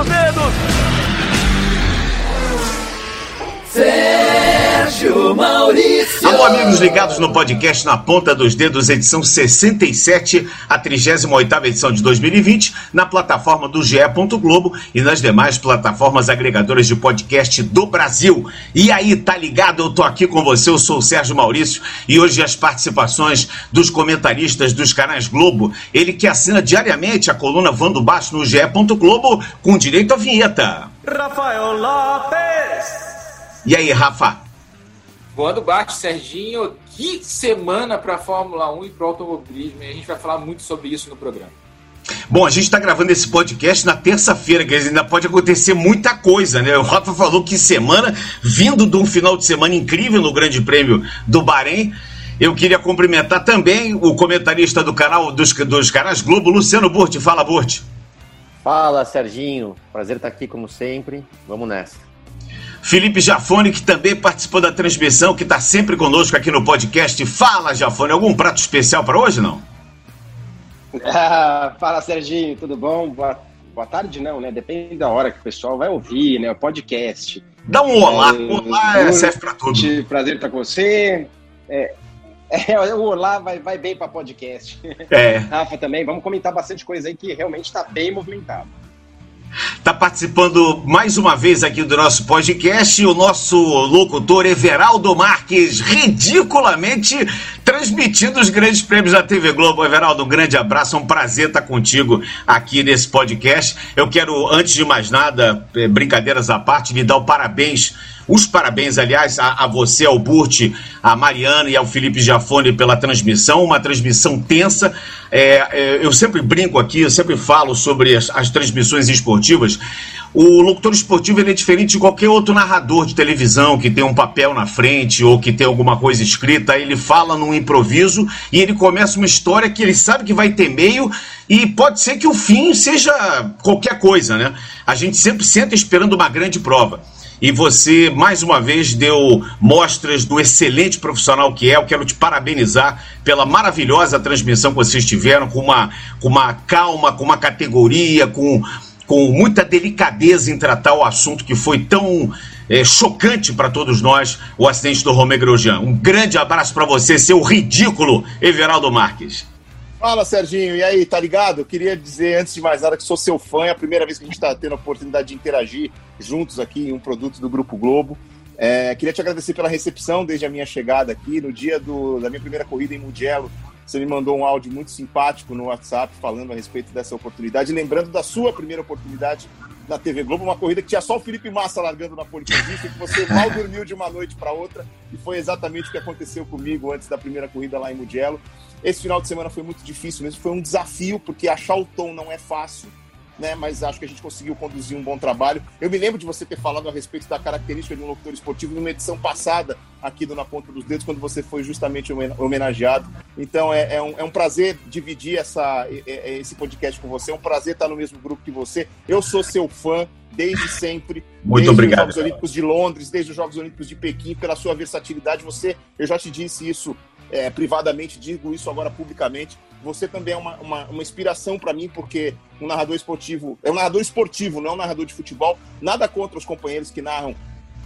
dos dedos. Maurício. Alô, amigos ligados no podcast Na Ponta dos Dedos, edição 67, a 38 edição de 2020, na plataforma do GE. Globo e nas demais plataformas agregadoras de podcast do Brasil. E aí, tá ligado? Eu tô aqui com você, eu sou o Sérgio Maurício e hoje as participações dos comentaristas dos canais Globo, ele que assina diariamente a coluna Vando Baixo no GE. Globo, com direito à vinheta. Rafael Lopes. E aí, Rafa? Voando baixo, Serginho. Que semana para a Fórmula 1 e para o automobilismo. E a gente vai falar muito sobre isso no programa. Bom, a gente está gravando esse podcast na terça-feira, que ainda pode acontecer muita coisa, né? O Rafa falou que semana, vindo de um final de semana incrível no Grande Prêmio do Bahrein. Eu queria cumprimentar também o comentarista do canal dos, dos canais Globo, Luciano Burti. Fala, Burti. Fala, Serginho. Prazer estar aqui como sempre. Vamos nessa. Felipe Jafone, que também participou da transmissão, que está sempre conosco aqui no podcast. Fala, Jafone, algum prato especial para hoje, não? Ah, fala, Serginho, tudo bom? Boa, boa tarde, não, né? Depende da hora que o pessoal vai ouvir, né? O podcast. Dá um olá, é, olá é, serve para tudo. Prazer estar com você. É, é, o olá vai, vai bem para podcast. É. Rafa também, vamos comentar bastante coisa aí que realmente está bem movimentado. Está participando mais uma vez aqui do nosso podcast o nosso locutor Everaldo Marques, ridiculamente transmitindo os grandes prêmios da TV Globo. Everaldo, um grande abraço, é um prazer estar contigo aqui nesse podcast. Eu quero, antes de mais nada, eh, brincadeiras à parte, lhe dar o parabéns os parabéns, aliás, a, a, você, ao Burt, a Mariana e ao Felipe Giafone pela transmissão, uma transmissão tensa. É, é, eu sempre brinco aqui, eu sempre falo sobre as, as transmissões esportivas. O locutor esportivo é diferente de qualquer outro narrador de televisão que tem um papel na frente ou que tem alguma coisa escrita. Ele fala num improviso e ele começa uma história que ele sabe que vai ter meio e pode ser que o fim seja qualquer coisa, né? A gente sempre senta esperando uma grande prova e você mais uma vez deu mostras do excelente profissional que é. Eu quero te parabenizar pela maravilhosa transmissão que vocês tiveram, com uma, com uma calma, com uma categoria, com, com muita delicadeza em tratar o assunto que foi tão é, chocante para todos nós, o acidente do Romeu Grosjean. Um grande abraço para você, seu ridículo Everaldo Marques. Fala, Serginho. E aí, tá ligado? Eu queria dizer, antes de mais nada, que sou seu fã. É a primeira vez que a gente está tendo a oportunidade de interagir juntos aqui em um produto do Grupo Globo. É, queria te agradecer pela recepção desde a minha chegada aqui. No dia do, da minha primeira corrida em Mugello, você me mandou um áudio muito simpático no WhatsApp falando a respeito dessa oportunidade, lembrando da sua primeira oportunidade na TV Globo, uma corrida que tinha só o Felipe Massa largando na pole position, que você mal dormiu de uma noite para outra, e foi exatamente o que aconteceu comigo antes da primeira corrida lá em Mugello. Esse final de semana foi muito difícil mesmo, foi um desafio, porque achar o tom não é fácil né? Mas acho que a gente conseguiu conduzir um bom trabalho. Eu me lembro de você ter falado a respeito da característica de um locutor esportivo numa edição passada aqui do Na Ponta dos Dedos, quando você foi justamente homenageado. Então é, é, um, é um prazer dividir essa, esse podcast com você, é um prazer estar no mesmo grupo que você. Eu sou seu fã desde sempre. Muito desde obrigado. os Jogos Olímpicos de Londres, desde os Jogos Olímpicos de Pequim, pela sua versatilidade. Você, eu já te disse isso é, privadamente, digo isso agora publicamente. Você também é uma, uma, uma inspiração para mim, porque um narrador esportivo é um narrador esportivo, não é um narrador de futebol. Nada contra os companheiros que narram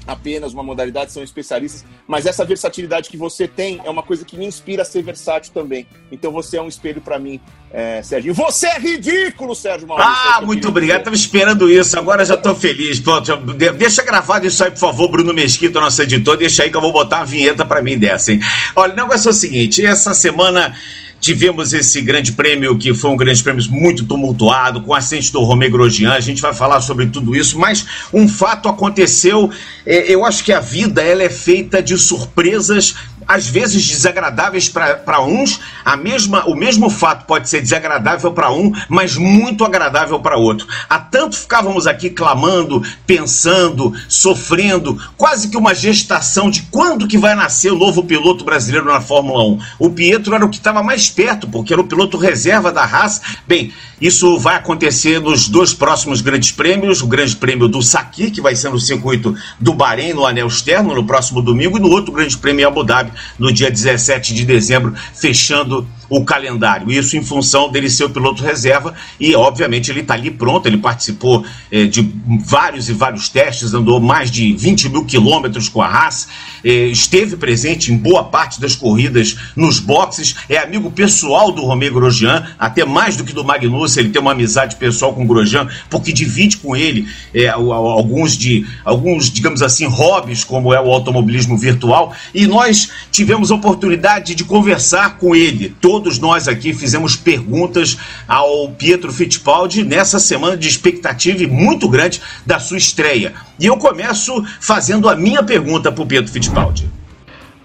apenas uma modalidade, são especialistas, mas essa versatilidade que você tem é uma coisa que me inspira a ser versátil também. Então você é um espelho para mim, é, Sérgio. Você é ridículo, Sérgio Maurício. Ah, muito obrigado. Estava esperando isso, agora já estou feliz. Pronto, deixa gravado isso aí, por favor, Bruno Mesquita, nosso editor. Deixa aí que eu vou botar uma vinheta para mim dessa, hein? Olha, o negócio é o seguinte: essa semana Tivemos esse grande prêmio, que foi um grande prêmio muito tumultuado, com a assistente do Romeu Grosjean. A gente vai falar sobre tudo isso, mas um fato aconteceu. É, eu acho que a vida ela é feita de surpresas às vezes desagradáveis para uns, a mesma, o mesmo fato pode ser desagradável para um, mas muito agradável para outro. Há tanto ficávamos aqui clamando, pensando, sofrendo, quase que uma gestação de quando que vai nascer o novo piloto brasileiro na Fórmula 1. O Pietro era o que estava mais perto, porque era o piloto reserva da Haas. Bem, isso vai acontecer nos dois próximos grandes prêmios, o grande prêmio do Sakir, que vai ser no circuito do Bahrein, no anel externo, no próximo domingo, e no outro grande prêmio em Abu Dhabi, no dia 17 de dezembro, fechando o calendário. Isso em função dele ser o piloto reserva e, obviamente, ele está ali pronto. Ele participou eh, de vários e vários testes, andou mais de 20 mil quilômetros com a Haas, eh, esteve presente em boa parte das corridas nos boxes, é amigo pessoal do Romeo Grosjean, até mais do que do Magnussen. Ele tem uma amizade pessoal com o Grosjean, porque divide com ele eh, alguns de alguns, digamos assim, hobbies, como é o automobilismo virtual. E nós tivemos a oportunidade de conversar com ele. Todos nós aqui fizemos perguntas ao Pietro Fittipaldi nessa semana de expectativa muito grande da sua estreia. E eu começo fazendo a minha pergunta para o Pietro Fittipaldi.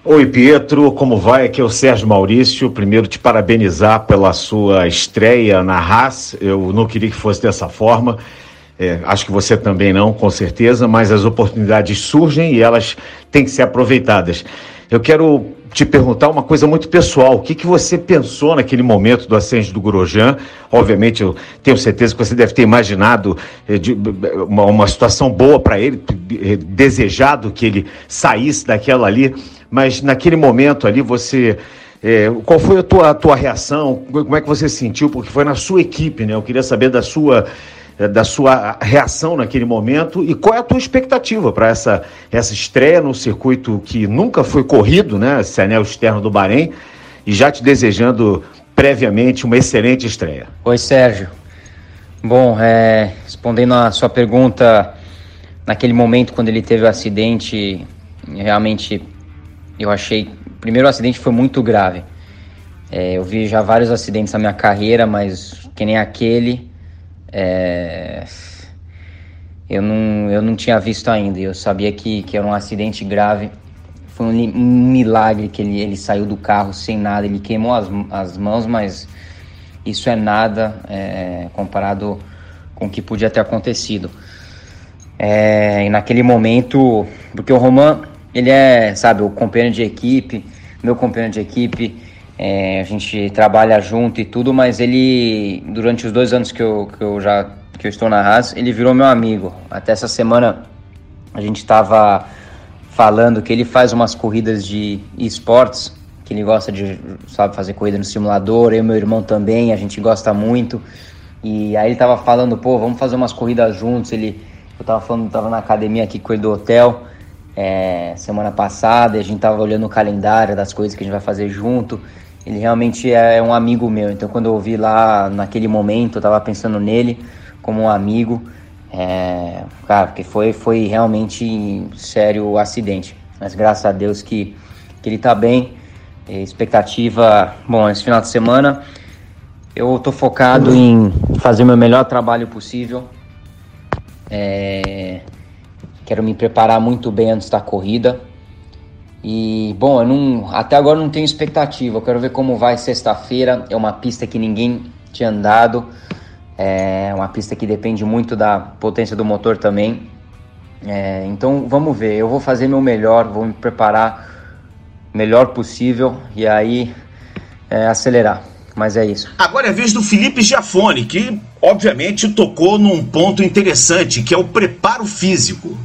Oi, Pietro, como vai? Aqui é o Sérgio Maurício. Primeiro, te parabenizar pela sua estreia na Haas. Eu não queria que fosse dessa forma. É, acho que você também não, com certeza, mas as oportunidades surgem e elas têm que ser aproveitadas. Eu quero te perguntar uma coisa muito pessoal. O que, que você pensou naquele momento do ascenso do Grosjean? Obviamente, eu tenho certeza que você deve ter imaginado eh, uma, uma, situação boa para ele, eh, desejado que ele saísse daquela ali, mas naquele momento ali você. Eh, qual foi a tua, a tua reação? Como é que você se sentiu? Porque foi na sua equipe, né? Eu queria saber da sua é, da sua reação naquele momento e qual é a tua expectativa para essa, essa estreia no circuito que nunca foi corrido, né? Esse anel externo do Bahrein, e já te desejando previamente uma excelente estreia. Oi, Sérgio. Bom, é, respondendo a sua pergunta, naquele momento quando ele teve o acidente, realmente eu achei. Primeiro, o acidente foi muito grave. É, eu vi já vários acidentes na minha carreira, mas que nem aquele, é... Eu, não, eu não tinha visto ainda. Eu sabia que, que era um acidente grave. Foi um, um milagre que ele, ele saiu do carro sem nada. Ele queimou as, as mãos, mas isso é nada é, comparado com o que podia ter acontecido. É, e naquele momento, porque o Roman, ele é, sabe, o companheiro de equipe, meu companheiro de equipe, é, a gente trabalha junto e tudo, mas ele, durante os dois anos que eu, que eu já que eu estou na Haas, ele virou meu amigo. Até essa semana a gente estava falando que ele faz umas corridas de esportes, que ele gosta de, sabe, fazer corrida no simulador, eu e meu irmão também, a gente gosta muito. E aí ele tava falando, pô, vamos fazer umas corridas juntos. Ele, eu tava falando, tava na academia aqui com ele do hotel é, semana passada, e a gente tava olhando o calendário das coisas que a gente vai fazer junto. Ele realmente é um amigo meu. Então, quando eu ouvi lá naquele momento, eu tava pensando nele como um amigo. É, cara, porque foi, foi realmente sério o acidente. Mas graças a Deus que, que ele tá bem. expectativa, bom, esse final de semana eu tô focado em fazer o meu melhor trabalho possível. É, quero me preparar muito bem antes da corrida. E, bom, eu não, até agora não tenho expectativa. Eu quero ver como vai sexta-feira. É uma pista que ninguém tinha andado. É uma pista que depende muito da potência do motor também. É, então vamos ver. Eu vou fazer meu melhor, vou me preparar o melhor possível e aí é, acelerar. Mas é isso. Agora é a vez do Felipe Giafone, que obviamente tocou num ponto interessante, que é o preparo físico.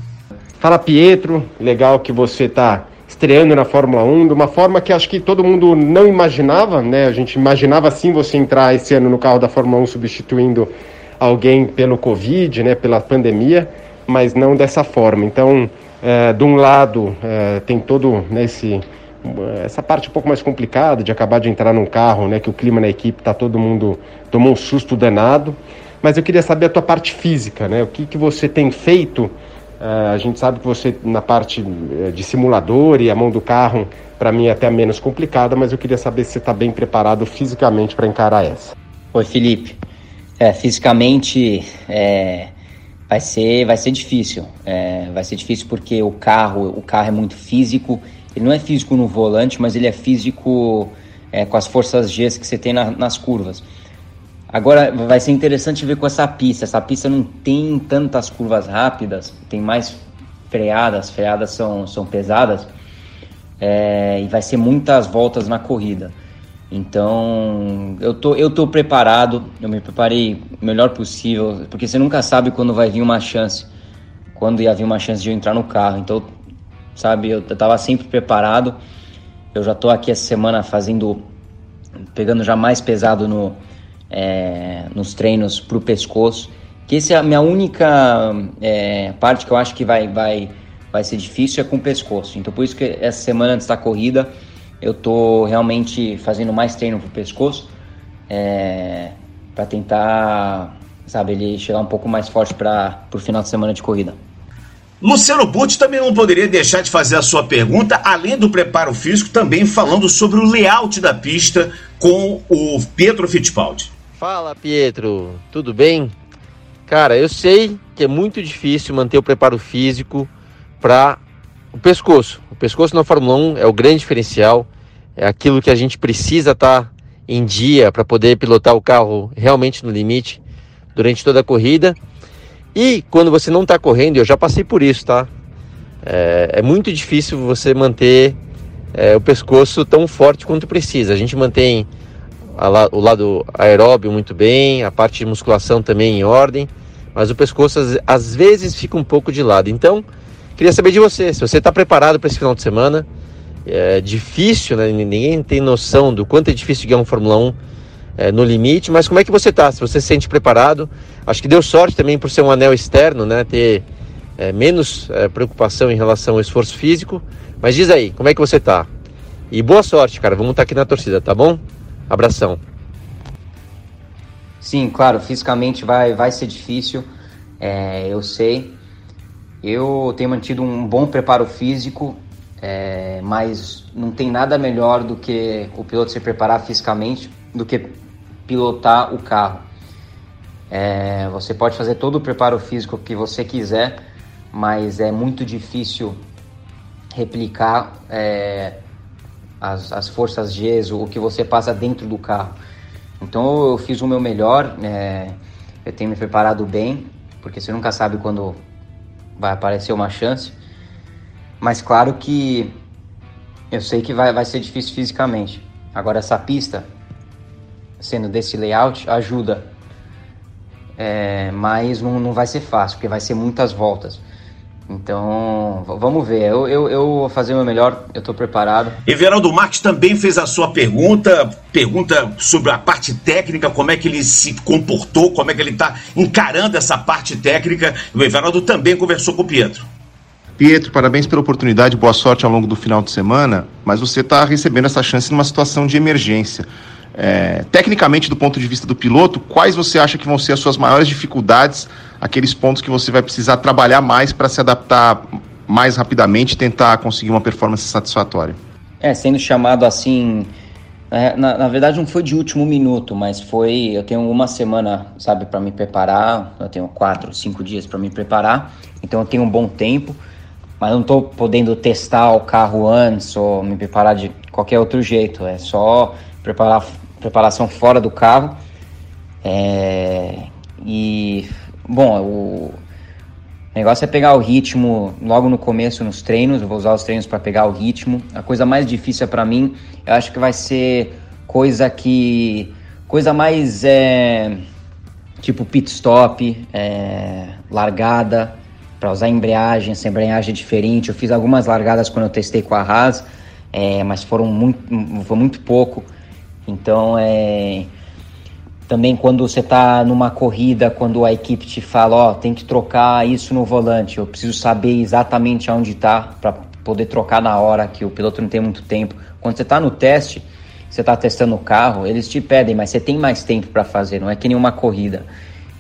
Fala Pietro, legal que você está estreando na Fórmula 1 de uma forma que acho que todo mundo não imaginava, né? A gente imaginava sim você entrar esse ano no carro da Fórmula 1 substituindo alguém pelo Covid, né? Pela pandemia, mas não dessa forma. Então, é, de um lado, é, tem todo né, essa parte um pouco mais complicada de acabar de entrar num carro, né? Que o clima na equipe tá todo mundo tomou um susto danado. Mas eu queria saber a tua parte física, né? O que, que você tem feito a gente sabe que você, na parte eh, de simulador e a mão do carro, para mim é até menos complicada, mas eu queria saber se você está bem preparado fisicamente para encarar essa. Oi, Felipe. É, fisicamente é, vai, ser, vai ser difícil. É, vai ser difícil porque o carro, o carro é muito físico. Ele não é físico no volante, mas ele é físico é, com as forças G que você tem na, nas curvas. Agora vai ser interessante ver com essa pista. Essa pista não tem tantas curvas rápidas, tem mais freadas, freadas são, são pesadas, é, e vai ser muitas voltas na corrida. Então eu tô, eu tô preparado, eu me preparei o melhor possível, porque você nunca sabe quando vai vir uma chance, quando ia vir uma chance de eu entrar no carro. Então, sabe, eu, eu tava sempre preparado. Eu já tô aqui essa semana fazendo pegando já mais pesado no, é, nos treinos para o pescoço. Que essa é a minha única é, parte que eu acho que vai, vai, vai ser difícil é com o pescoço. Então por isso que essa semana antes da corrida eu tô realmente fazendo mais treino para o pescoço é, para tentar, sabe, ele chegar um pouco mais forte para o final de semana de corrida. Luciano Butti também não poderia deixar de fazer a sua pergunta, além do preparo físico, também falando sobre o layout da pista com o Pietro Fittipaldi. Fala, Pietro, tudo bem? Cara, eu sei que é muito difícil manter o preparo físico para o pescoço. O pescoço na Fórmula 1 é o grande diferencial, é aquilo que a gente precisa estar tá em dia para poder pilotar o carro realmente no limite durante toda a corrida. E quando você não está correndo, eu já passei por isso, tá? É, é muito difícil você manter é, o pescoço tão forte quanto precisa. A gente mantém a, o lado aeróbio muito bem, a parte de musculação também em ordem, mas o pescoço às, às vezes fica um pouco de lado. Então, queria saber de você, se você está preparado para esse final de semana. É difícil, né? ninguém tem noção do quanto é difícil ganhar um Fórmula 1 é, no limite, mas como é que você está? Se você se sente preparado, acho que deu sorte também por ser um anel externo, né? Ter é, menos é, preocupação em relação ao esforço físico. Mas diz aí, como é que você está? E boa sorte, cara. Vamos estar tá aqui na torcida, tá bom? Abração. Sim, claro, fisicamente vai, vai ser difícil, é, eu sei. Eu tenho mantido um bom preparo físico, é, mas não tem nada melhor do que o piloto se preparar fisicamente do que pilotar o carro. É, você pode fazer todo o preparo físico que você quiser, mas é muito difícil replicar é, as, as forças G, o que você passa dentro do carro. Então eu fiz o meu melhor, é, eu tenho me preparado bem, porque você nunca sabe quando vai aparecer uma chance. Mas claro que eu sei que vai, vai ser difícil fisicamente. Agora essa pista sendo desse layout ajuda. É, mas não, não vai ser fácil, porque vai ser muitas voltas. Então, vamos ver. Eu, eu, eu vou fazer o meu melhor, eu estou preparado. Everaldo Marques também fez a sua pergunta, pergunta sobre a parte técnica, como é que ele se comportou, como é que ele está encarando essa parte técnica. O Everaldo também conversou com o Pietro. Pietro, parabéns pela oportunidade, boa sorte ao longo do final de semana, mas você está recebendo essa chance numa situação de emergência. É, tecnicamente, do ponto de vista do piloto, quais você acha que vão ser as suas maiores dificuldades, aqueles pontos que você vai precisar trabalhar mais para se adaptar mais rapidamente e tentar conseguir uma performance satisfatória? É, sendo chamado assim. É, na, na, verdade, não foi de último minuto, mas foi. Eu tenho uma semana, sabe, para me preparar. Eu tenho quatro, cinco dias para me preparar, então eu tenho um bom tempo, mas não estou podendo testar o carro antes ou me preparar de qualquer outro jeito. É só preparar preparação fora do carro. É, e, bom, o negócio é pegar o ritmo logo no começo nos treinos. Eu vou usar os treinos para pegar o ritmo. A coisa mais difícil para mim, eu acho que vai ser coisa que. coisa mais. É, tipo pit stop, é, largada, para usar embreagem, essa embreagem é diferente. Eu fiz algumas largadas quando eu testei com a Haas, é, mas foram muito, foi muito pouco. Então, é também quando você está numa corrida, quando a equipe te fala, ó, oh, tem que trocar isso no volante, eu preciso saber exatamente aonde está para poder trocar na hora que o piloto não tem muito tempo. Quando você está no teste, você está testando o carro, eles te pedem, mas você tem mais tempo para fazer, não é que nenhuma corrida.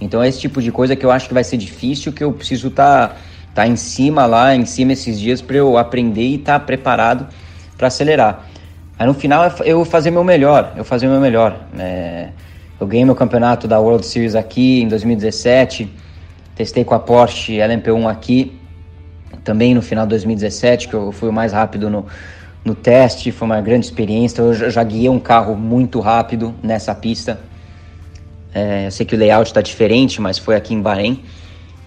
Então é esse tipo de coisa que eu acho que vai ser difícil, que eu preciso estar tá, tá em cima lá, em cima esses dias para eu aprender e estar tá preparado para acelerar. Aí no final eu fazer meu melhor, eu fazer meu melhor. É, eu ganhei meu campeonato da World Series aqui em 2017, testei com a Porsche LMP1 aqui, também no final de 2017, que eu fui o mais rápido no, no teste, foi uma grande experiência. Eu já, já guiei um carro muito rápido nessa pista. É, eu sei que o layout está diferente, mas foi aqui em Bahrein.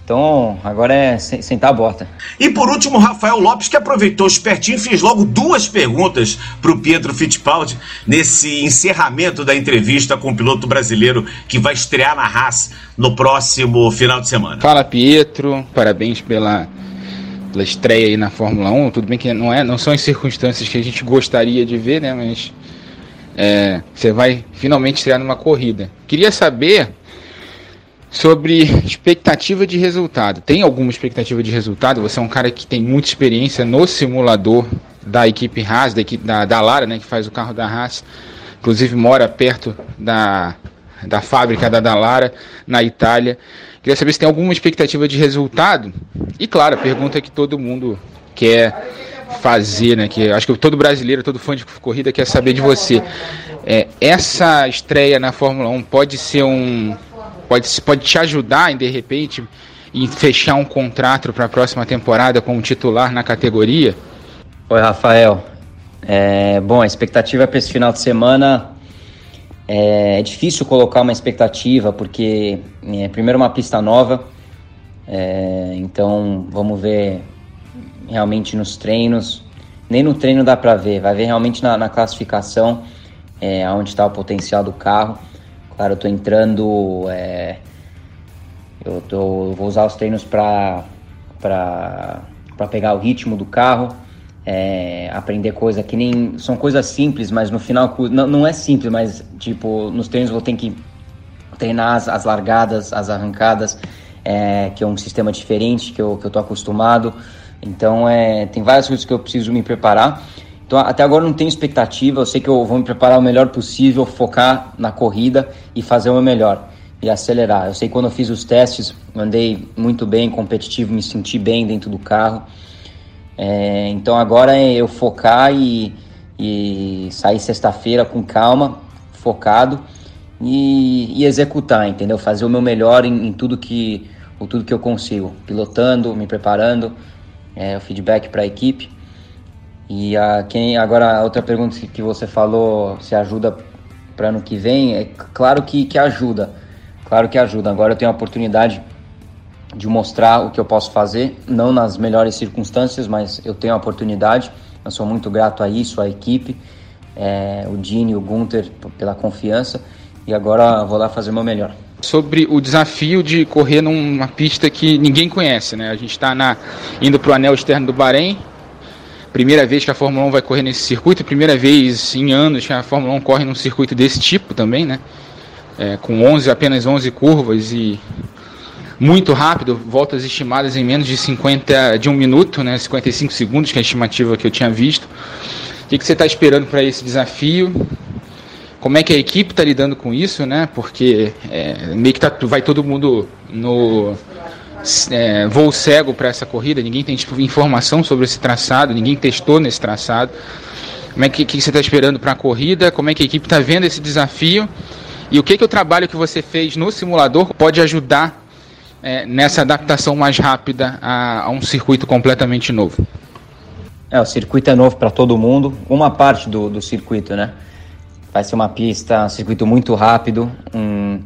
Então, agora é sentar a bota. E por último, Rafael Lopes, que aproveitou o espertinho e fez logo duas perguntas para o Pietro Fittipaldi nesse encerramento da entrevista com o piloto brasileiro que vai estrear na Haas no próximo final de semana. Fala, Pietro. Parabéns pela, pela estreia aí na Fórmula 1. Tudo bem que não, é, não são as circunstâncias que a gente gostaria de ver, né? Mas é, você vai finalmente estrear numa corrida. Queria saber sobre expectativa de resultado. Tem alguma expectativa de resultado? Você é um cara que tem muita experiência no simulador da equipe Haas, da, equipe, da, da Lara, né, que faz o carro da Haas. Inclusive mora perto da, da fábrica da Dallara, na Itália. Queria saber se tem alguma expectativa de resultado. E claro, a pergunta que todo mundo quer fazer, né? Que acho que todo brasileiro, todo fã de corrida quer saber de você. É, essa estreia na Fórmula 1 pode ser um. Pode, pode te ajudar em de repente em fechar um contrato para a próxima temporada como titular na categoria? Oi, Rafael. É, bom, a expectativa para esse final de semana é, é, difícil colocar uma expectativa porque é, primeiro uma pista nova, é, então vamos ver realmente nos treinos. Nem no treino dá para ver, vai ver realmente na, na classificação é, onde está o potencial do carro. Claro, eu estou entrando, é, eu tô, vou usar os treinos para pegar o ritmo do carro é, aprender coisa que nem. São coisas simples, mas no final. Não, não é simples, mas tipo, nos treinos vou ter que treinar as, as largadas, as arrancadas, é, que é um sistema diferente que eu, que eu tô acostumado. Então, é, tem várias coisas que eu preciso me preparar. Então, até agora não tenho expectativa. Eu sei que eu vou me preparar o melhor possível, focar na corrida e fazer o meu melhor e acelerar. Eu sei que quando eu fiz os testes, andei muito bem, competitivo, me senti bem dentro do carro. É, então agora é eu focar e, e sair sexta-feira com calma, focado e, e, executar, entendeu? Fazer o meu melhor em, em tudo que o tudo que eu consigo, pilotando, me preparando, é, o feedback para a equipe. E a, quem agora a outra pergunta que você falou se ajuda para ano que vem, é claro que, que ajuda, claro que ajuda. Agora eu tenho a oportunidade de mostrar o que eu posso fazer, não nas melhores circunstâncias, mas eu tenho a oportunidade. Eu sou muito grato a isso, à equipe, é, o Dini, o Gunter pela confiança e agora vou lá fazer o meu melhor. Sobre o desafio de correr numa pista que ninguém conhece, né? A gente está indo para o anel externo do Bahrein, primeira vez que a Fórmula 1 vai correr nesse circuito, primeira vez em anos que a Fórmula 1 corre num circuito desse tipo também, né? É, com 11, apenas 11 curvas e muito rápido, voltas estimadas em menos de 50 de um minuto, né, 55 segundos, que é a estimativa que eu tinha visto. O que, que você está esperando para esse desafio? Como é que a equipe está lidando com isso, né? Porque é, meio que tá, vai todo mundo no é, voo cego para essa corrida, ninguém tem tipo, informação sobre esse traçado, ninguém testou nesse traçado. Como é que, que você está esperando para a corrida? Como é que a equipe está vendo esse desafio? E o que, que o trabalho que você fez no simulador pode ajudar é, nessa adaptação mais rápida a, a, um circuito completamente novo? É, o circuito é novo para todo mundo, uma parte do, do circuito, né? Vai ser uma pista, um circuito muito rápido, um,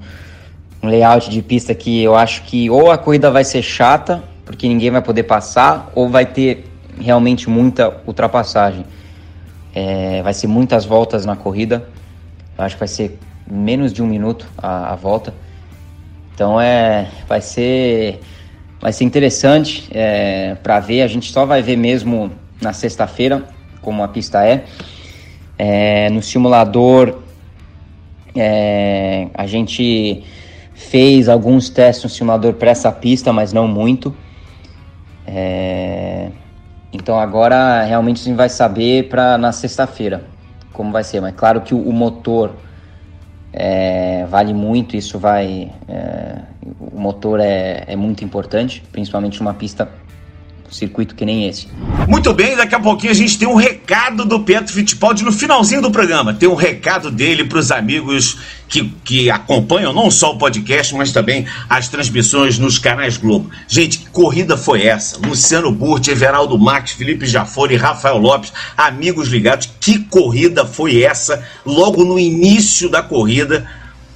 um layout de pista que eu acho que ou a corrida vai ser chata, porque ninguém vai poder passar, ou vai ter realmente muita ultrapassagem. É, vai ser muitas voltas na corrida, eu acho que vai ser menos de um minuto a, a volta. Então é, vai ser, vai ser interessante é, para ver. A gente só vai ver mesmo na sexta-feira como a pista é. é no simulador é, a gente fez alguns testes no simulador para essa pista, mas não muito. É, então agora realmente a gente vai saber para na sexta-feira como vai ser. Mas claro que o, motor é, vale muito, isso vai. É, o motor é, é muito importante, principalmente numa pista circuito que nem esse. Muito bem, daqui a pouquinho a gente tem um recado do Pietro Fittipaldi no finalzinho do programa. Tem um recado dele para os amigos que, que acompanham não só o podcast, mas também as transmissões nos canais Globo. Gente, que corrida foi essa? Luciano Burti, Everaldo Max, Felipe Jafone, Rafael Lopes, amigos ligados. Que corrida foi essa? Logo no início da corrida,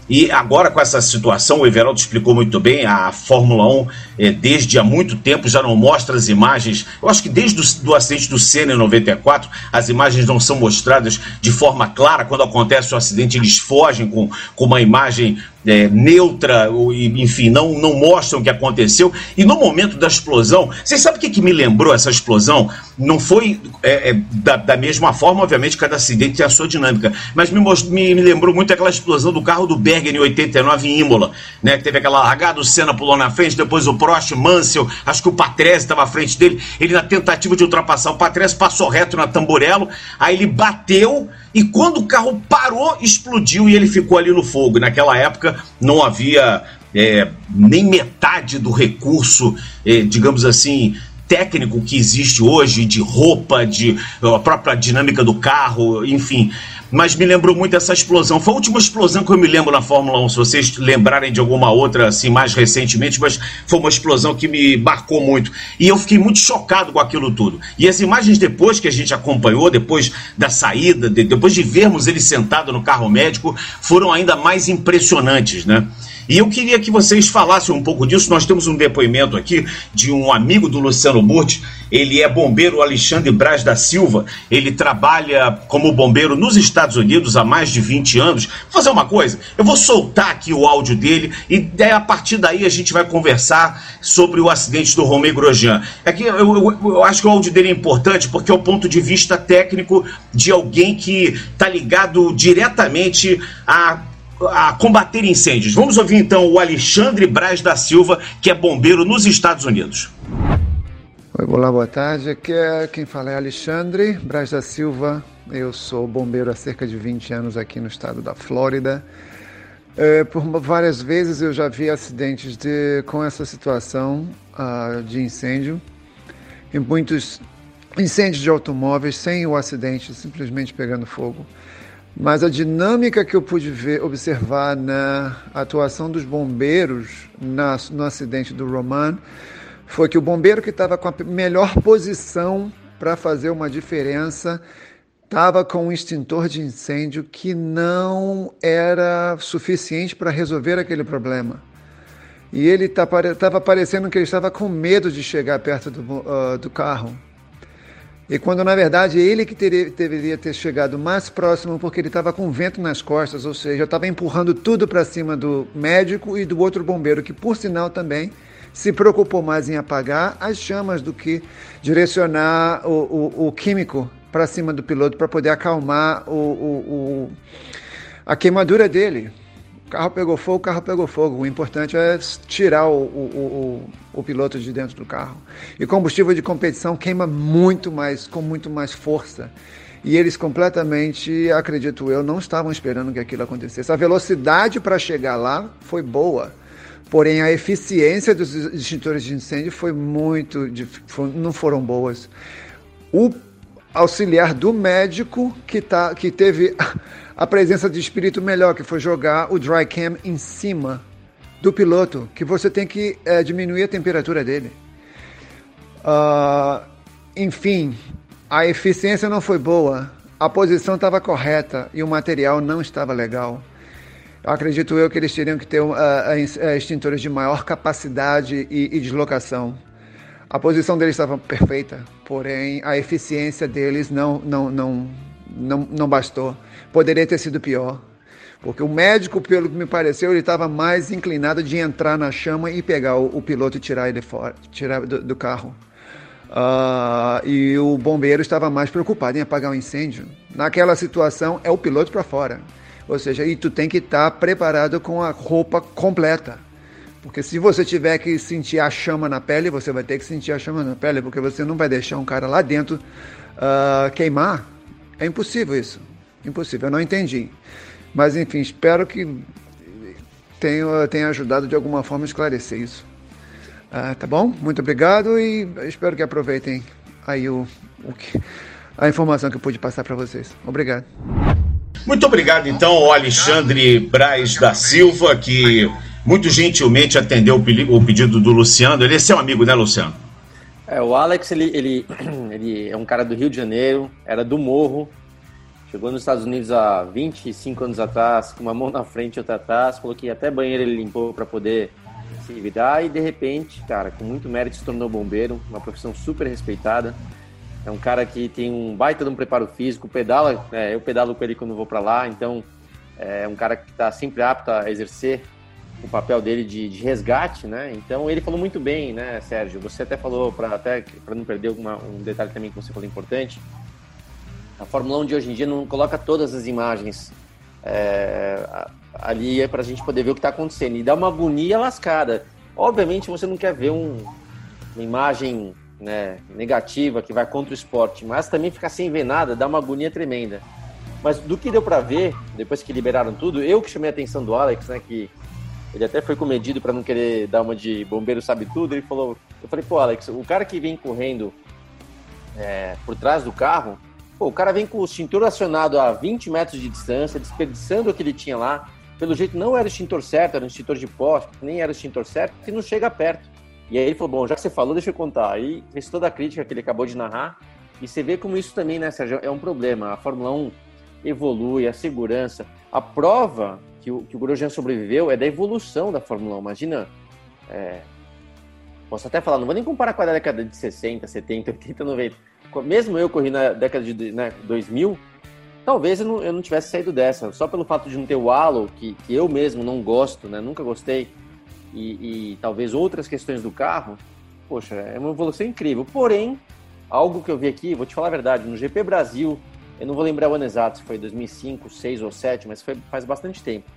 e agora, com essa situação, o Everaldo explicou muito bem, a Fórmula 1, eh, desde há muito tempo, já não mostra as imagens. Eu acho que desde o acidente do Senna em 94, as imagens não são mostradas de forma clara. Quando acontece o acidente, eles fogem com, com uma imagem é, neutra, ou, enfim, não, não mostram o que aconteceu. E no momento da explosão, vocês sabem o que, que me lembrou essa explosão? Não foi é, é, da, da, mesma forma, obviamente, cada acidente tem a sua dinâmica, mas me, me, me, lembrou muito aquela explosão do carro do Berger em 89 em Imola, né? Que teve aquela largada, o Senna pulou na frente, depois o Prost, Mansell, acho que o Patrese estava à frente dele, ele na tentativa de ultrapassar o Patrese passou reto na Tamborello, aí ele bateu e quando o carro parou, explodiu e ele ficou ali no fogo. Naquela época não havia é, nem metade do recurso, é, digamos assim, técnico que existe hoje, de roupa, de a própria dinâmica do carro, enfim mas me lembrou muito essa explosão. Foi a última explosão que eu me lembro na Fórmula 1, se vocês lembrarem de alguma outra, assim, mais recentemente, mas foi uma explosão que me marcou muito. E eu fiquei muito chocado com aquilo tudo. E as imagens depois que a gente acompanhou, depois da saída, de, depois de vermos ele sentado no carro médico, foram ainda mais impressionantes, né? E eu queria que vocês falassem um pouco disso. Nós temos um depoimento aqui de um amigo do Luciano Burti. Ele é bombeiro Alexandre Braz da Silva. Ele trabalha como bombeiro nos Estados Unidos há mais de 20 anos. Vou fazer uma coisa, eu vou soltar aqui o áudio dele e daí, a partir daí a gente vai conversar sobre o acidente do Romeu Grosjean. Aqui eu, eu, eu acho que o áudio dele é importante porque é o ponto de vista técnico de alguém que está ligado diretamente a a combater incêndios. Vamos ouvir então o Alexandre Braz da Silva, que é bombeiro nos Estados Unidos. Oi, olá, boa tarde. Aqui é quem fala é Alexandre Braz da Silva. Eu sou bombeiro há cerca de 20 anos aqui no estado da Flórida. É, por várias vezes eu já vi acidentes de, com essa situação uh, de incêndio. E muitos incêndios de automóveis sem o acidente, simplesmente pegando fogo. Mas a dinâmica que eu pude ver, observar na atuação dos bombeiros na, no acidente do Roman foi que o bombeiro que estava com a melhor posição para fazer uma diferença estava com um extintor de incêndio que não era suficiente para resolver aquele problema. E ele estava tá, parecendo que ele estava com medo de chegar perto do, uh, do carro. E quando na verdade ele que teria, deveria ter chegado mais próximo porque ele estava com vento nas costas, ou seja, estava empurrando tudo para cima do médico e do outro bombeiro, que por sinal também se preocupou mais em apagar as chamas do que direcionar o, o, o químico para cima do piloto para poder acalmar o, a queimadura dele. Carro pegou fogo, o carro pegou fogo. O importante é tirar o, o, o, o, piloto de dentro do carro. E combustível de competição queima muito mais, com muito mais força. E eles completamente, acredito eu, não estavam esperando que aquilo acontecesse. A velocidade para chegar lá foi boa. Porém, a eficiência dos extintores de incêndio foi muito, não foram boas. O auxiliar do médico que, tá, que teve a presença de espírito melhor, que foi jogar o dry cam em cima do piloto, que você tem que é, diminuir a temperatura dele. Uh, enfim, a eficiência não foi boa, a posição estava correta e o material não estava legal. Acredito eu que eles teriam que ter uh, extintores de maior capacidade e, e deslocação. A posição deles estava perfeita, porém a eficiência deles não, não, não, não, não bastou. Poderia ter sido pior. Porque o médico, pelo que me pareceu, ele estava mais inclinado de entrar na chama e pegar o, o piloto e tirar ele fora, tirar do, do carro. Uh, e o bombeiro estava mais preocupado em apagar o incêndio. Naquela situação, é o piloto para fora. Ou seja, e tu tem que estar tá preparado com a roupa completa. Porque se você tiver que sentir a chama na pele, você vai ter que sentir a chama na pele, porque você não vai deixar um cara lá dentro uh, queimar é impossível isso. Impossível. Eu não entendi. Mas, enfim, espero que tenha, tenha ajudado de alguma forma a esclarecer isso. Ah, tá bom? Muito obrigado e espero que aproveitem aí o, o que, a informação que eu pude passar para vocês. Obrigado. Muito obrigado, então, ao Alexandre Braz da Silva, que muito gentilmente atendeu o pedido do Luciano. Ele é seu amigo, né, Luciano? É, o Alex, ele, ele, ele é um cara do Rio de Janeiro, era do Morro, chegou nos Estados Unidos há 25 anos atrás, com uma mão na frente e outra atrás, falou que até banheiro ele limpou para poder se virar e de repente, cara, com muito mérito se tornou bombeiro, uma profissão super respeitada. É um cara que tem um baita de um preparo físico, pedala, é, eu pedalo com ele quando vou para lá, então é um cara que está sempre apto a exercer o papel dele de, de, resgate, né? Então ele falou muito bem, né, Sérgio? Você até falou para até para não perder uma, um detalhe também que você falou importante. A Fórmula 1 de hoje em dia não coloca todas as imagens é, ali é para a gente poder ver o que está acontecendo e dá uma agonia lascada. Obviamente você não quer ver um, uma imagem né, negativa que vai contra o esporte, mas também ficar sem ver nada dá uma agonia tremenda. Mas do que deu para ver, depois que liberaram tudo, eu que chamei a atenção do Alex, né, que ele até foi comedido para não querer dar uma de bombeiro sabe tudo, ele falou, eu falei, pô, Alex, o cara que vem correndo é, por trás do carro, pô, o cara vem com o extintor acionado a 20 metros de distância, desperdiçando o que ele tinha lá, pelo jeito não era o extintor certo, era um extintor de poste, nem era o extintor certo, e não chega perto. E aí ele falou, bom, já que você falou, deixa eu contar. Aí fez toda a crítica que ele acabou de narrar, e você vê como isso também, né, Sérgio, é um problema. A Fórmula 1 evolui, a segurança. A prova que o, que o Grosjean sobreviveu é da evolução da Fórmula 1. Imagina, é, posso até falar, não vou nem comparar com a década de 60, 70, 80, 90. Mesmo eu corri na década de né, 2000, talvez eu não, eu não tivesse saído dessa. Só pelo fato de não ter o halo, que, que eu mesmo não gosto, né, nunca gostei, e, e talvez outras questões do carro, poxa, é uma evolução incrível. Porém, algo que eu vi aqui, vou te falar a verdade, no GP Brasil, eu não vou lembrar o ano exato, se foi 2005, 2006 ou 2007, mas foi faz bastante tempo.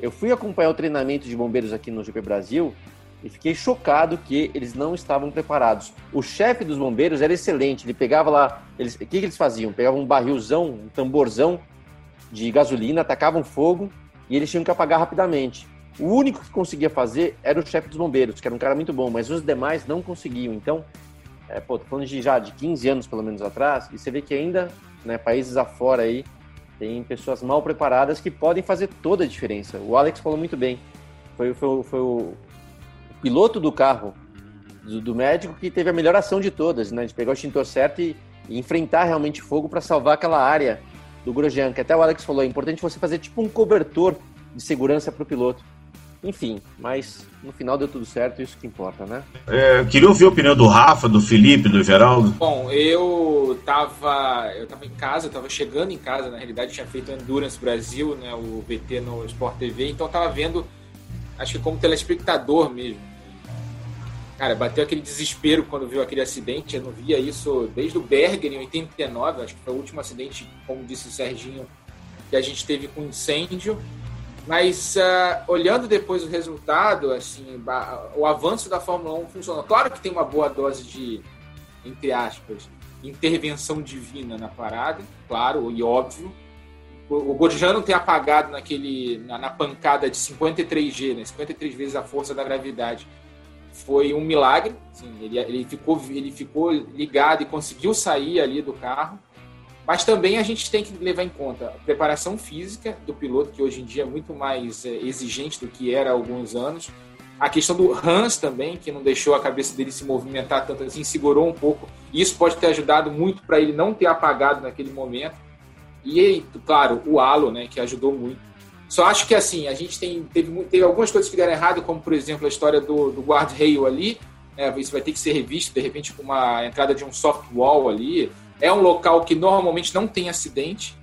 Eu fui acompanhar o treinamento de bombeiros aqui no GP Brasil e fiquei chocado que eles não estavam preparados. O chefe dos bombeiros era excelente, ele pegava lá, eles, o que, que eles faziam? Pegavam um barrilzão, um tamborzão de gasolina, atacavam fogo e eles tinham que apagar rapidamente. O único que conseguia fazer era o chefe dos bombeiros, que era um cara muito bom, mas os demais não conseguiam. Então, é, pô, tô falando de já de 15 anos pelo menos atrás, e você vê que ainda, né, países afora aí, tem pessoas mal preparadas que podem fazer toda a diferença. O Alex falou muito bem. Foi, foi, foi o piloto do carro do, do, médico que teve a melhor ação de todas, né? De pegar o extintor certo e, e enfrentar realmente fogo para salvar aquela área do Grosjean, que até o Alex falou, é importante você fazer tipo um cobertor de segurança para o piloto. Enfim, mas no final deu tudo certo, isso que importa, né? É, queria ouvir a opinião do Rafa, do Felipe, do Geraldo. Bom, eu tava, eu tava em casa, eu tava chegando em casa, na realidade tinha feito Endurance Brasil, né, o VT no Sport TV, então eu tava vendo, acho que como telespectador mesmo. Cara, bateu aquele desespero quando viu aquele acidente, eu não via isso desde o Berger em 89, acho que foi o último acidente, como disse o Serginho, que a gente teve com incêndio. Mas uh, olhando depois o resultado, assim, o avanço da Fórmula 1 funcionou. Claro que tem uma boa dose de, entre aspas, intervenção divina na parada, claro e óbvio. O, o Grosjean não ter apagado naquele, na, na, pancada de 53G, né, 53 vezes a força da gravidade, foi um milagre. Assim, ele, ele, ficou, ele ficou ligado e conseguiu sair ali do carro. Mas também a gente tem que levar em conta a preparação física do piloto, que hoje em dia é muito mais é, exigente do que era há alguns anos. A questão do Hans também, que não deixou a cabeça dele se movimentar tanto assim, segurou um pouco. Isso pode ter ajudado muito para ele não ter apagado naquele momento. E, claro, o halo, né, que ajudou muito. Só acho que assim, a gente tem, teve, teve algumas coisas que deram errado, como por exemplo a história do, do guard-rail ali. Né, isso vai ter que ser revisto, de repente, com uma entrada de um soft wall ali é um local que normalmente não tem acidente,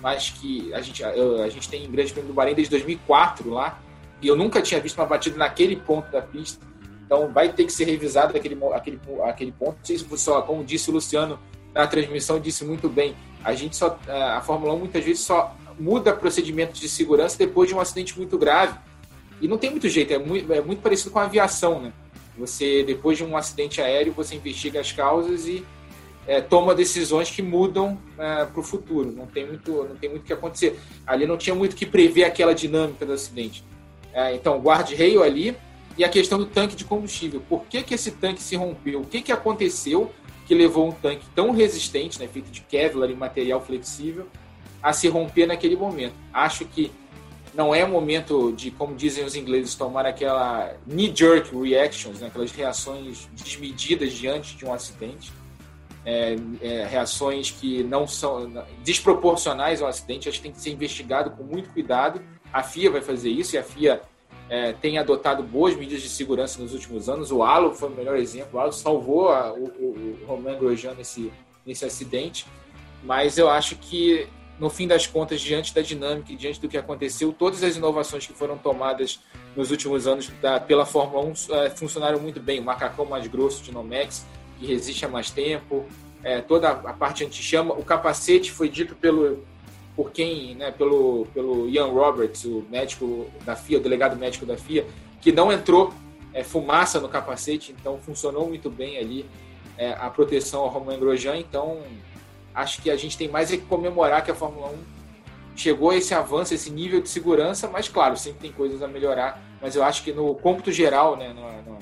mas que a gente, a, gente tem em Grande Prêmio do Bahrein desde 2004 lá, e eu nunca tinha visto uma batida naquele ponto da pista. Então vai ter que ser revisado aquele, aquele, aquele ponto. Se só, como disse o Luciano na transmissão, disse muito bem. A gente só, a Fórmula 1 muitas vezes só muda procedimentos de segurança depois de um acidente muito grave. E não tem muito jeito, é muito, é muito parecido com a aviação, né? Você, depois de um acidente aéreo, você investiga as causas e é, toma decisões que mudam é, para o futuro. Não tem muito, não tem muito que acontecer. Ali não tinha muito que prever aquela dinâmica do acidente. É, então, guarda-reio ali e a questão do tanque de combustível. Por que, que esse tanque se rompeu? O que, que aconteceu que levou um tanque tão resistente, né, feito de Kevlar e material flexível, a se romper naquele momento? Acho que não é momento de, como dizem os ingleses, tomar aquela knee-jerk reactions, né, aquelas reações desmedidas diante de um acidente é, é, reações que não são desproporcionais ao acidente, acho que tem que ser investigado com muito cuidado. A FIA vai fazer isso e a FIA é, tem adotado boas medidas de segurança nos últimos anos. O Alo foi o melhor exemplo. O Alo salvou a, o, o, o Romain Grosjean nesse, nesse acidente. Mas eu acho que no fim das contas, diante da dinâmica e diante do que aconteceu, todas as inovações que foram tomadas nos últimos anos da, pela Fórmula 1 é, funcionaram muito bem. O macacão mais grosso de Nomex, que resiste a mais tempo, é, toda a parte anti-chama. O capacete foi dito pelo, por quem, né, pelo, pelo Ian Roberts, o médico da FIA, o delegado médico da FIA, que não entrou é, fumaça no capacete, então funcionou muito bem ali é, a proteção ao Romain Grosjean. Então, acho que a gente tem mais é que comemorar que a Fórmula 1 chegou a esse avanço, esse nível de segurança, mas claro, sempre tem coisas a melhorar. Mas eu acho que no cômputo geral, né, no, no, no,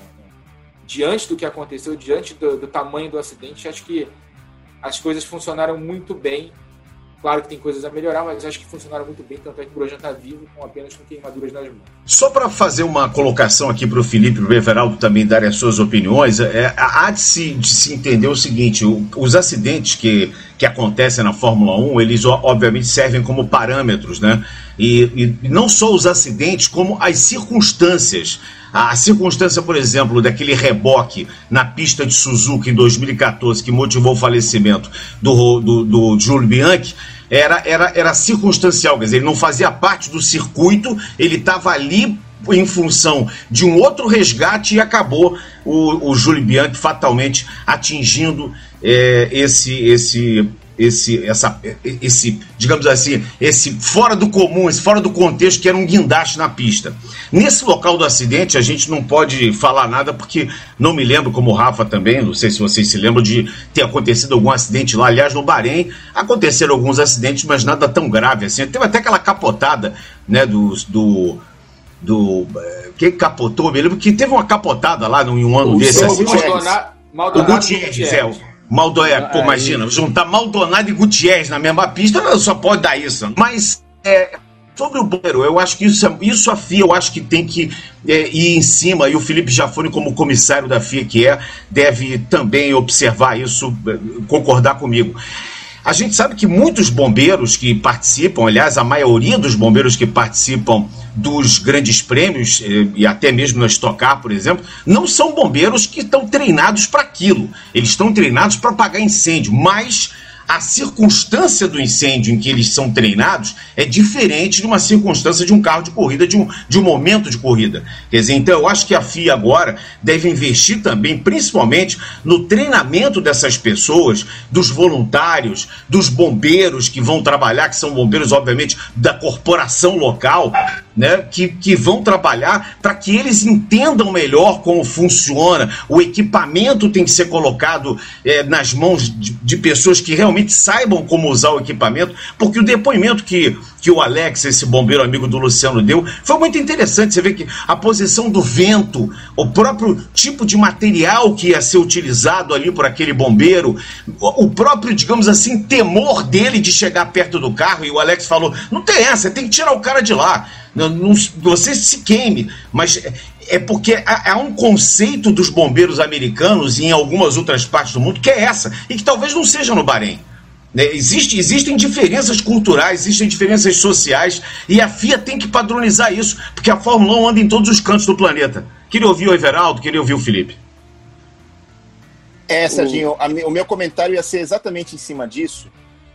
diante do que aconteceu, diante do, do tamanho do acidente, acho que as coisas funcionaram muito bem Claro que tem coisas a melhorar, mas acho que funcionaram muito bem, tanto é que o Grosjean está vivo com apenas com queimaduras nas mãos. Só para fazer uma colocação aqui para o Felipe e Everaldo também darem as suas opiniões, é, há de se, de se entender o seguinte: o, os acidentes que, que acontecem na Fórmula 1, eles obviamente servem como parâmetros, né? E, e não só os acidentes, como as circunstâncias. A circunstância, por exemplo, daquele reboque na pista de Suzuka em 2014 que motivou o falecimento do, do, do Júlio Bianchi era, era, era circunstancial, quer dizer, ele não fazia parte do circuito, ele estava ali em função de um outro resgate e acabou o, o Júlio Bianchi fatalmente atingindo é, esse, esse esse, essa, esse, digamos assim, esse fora do comum, esse fora do contexto que era um guindaste na pista. Nesse local do acidente, a gente não pode falar nada porque não me lembro, como o Rafa também, não sei se vocês se lembram de ter acontecido algum acidente lá. Aliás, no Bahrein aconteceram alguns acidentes, mas nada tão grave assim. Teve até aquela capotada, né, do, do do. Eh, quem capotou? Me lembro que teve uma capotada lá em um ano o desse. Assim, Maldonado, Maldonado o Gutierrez, Gutierrez. é. Maldonado, pô, imagina, juntar Maldonado e Gutierrez na mesma pista, só pode dar isso. Mas é, sobre o bombeiro, eu acho que isso, isso a FIA, eu acho que tem que é, ir em cima, e o Felipe Jafone, como comissário da FIA que é, deve também observar isso, é, concordar comigo. A gente sabe que muitos bombeiros que participam, aliás, a maioria dos bombeiros que participam dos grandes prêmios, eh, e até mesmo na Stock Car, por exemplo, não são bombeiros que estão treinados para aquilo. Eles estão treinados para apagar incêndio, mas a circunstância do incêndio em que eles são treinados é diferente de uma circunstância de um carro de corrida, de um, de um momento de corrida. Quer dizer, então eu acho que a FIA agora deve investir também, principalmente, no treinamento dessas pessoas, dos voluntários, dos bombeiros que vão trabalhar, que são bombeiros, obviamente, da corporação local, né, que, que vão trabalhar para que eles entendam melhor como funciona. O equipamento tem que ser colocado é, nas mãos de, de, pessoas que realmente saibam como usar o equipamento, porque o depoimento que, que o Alex, esse bombeiro amigo do Luciano, deu foi muito interessante. Você vê que a posição do vento, o próprio tipo de material que ia ser utilizado ali por aquele bombeiro, o, próprio, digamos assim, temor dele de chegar perto do carro, e o Alex falou: não tem essa, tem que tirar o cara de lá. Você se queime, mas é, é porque há, um conceito dos bombeiros americanos e em algumas outras partes do mundo que é essa, e que talvez não seja no Bahrein. Né? Existe, existem diferenças culturais, existem diferenças sociais, e a FIA tem que padronizar isso, porque a Fórmula 1 anda em todos os cantos do planeta. Queria ouvir o Everaldo, queria ouvir o Felipe. É, Serginho, a, o meu comentário ia ser exatamente em cima disso,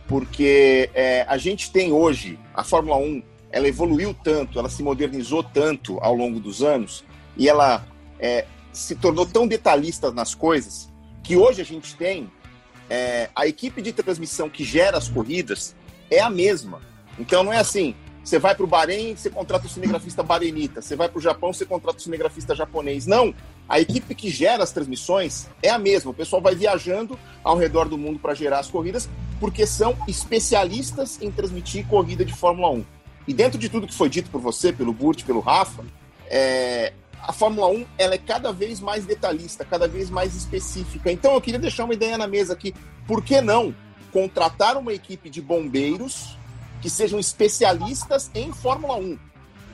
porque é, a gente tem hoje, a Fórmula 1 ela evoluiu tanto, ela se modernizou tanto ao longo dos anos e ela é, se tornou tão detalhista nas coisas que hoje a gente tem é, a equipe de transmissão que gera as corridas é a mesma. Então não é assim, você vai para o Bahrein, você contrata o cinegrafista barenita, você vai para o Japão, você contrata o cinegrafista japonês. Não, a equipe que gera as transmissões é a mesma. O pessoal vai viajando ao redor do mundo para gerar as corridas, porque são especialistas em transmitir corrida de Fórmula 1. E dentro de tudo que foi dito por você, pelo Burt, pelo Rafa, é, a Fórmula 1 ela é cada vez mais detalhista, cada vez mais específica. Então eu queria deixar uma ideia na mesa aqui. Por que não contratar uma equipe de bombeiros que sejam especialistas em Fórmula 1,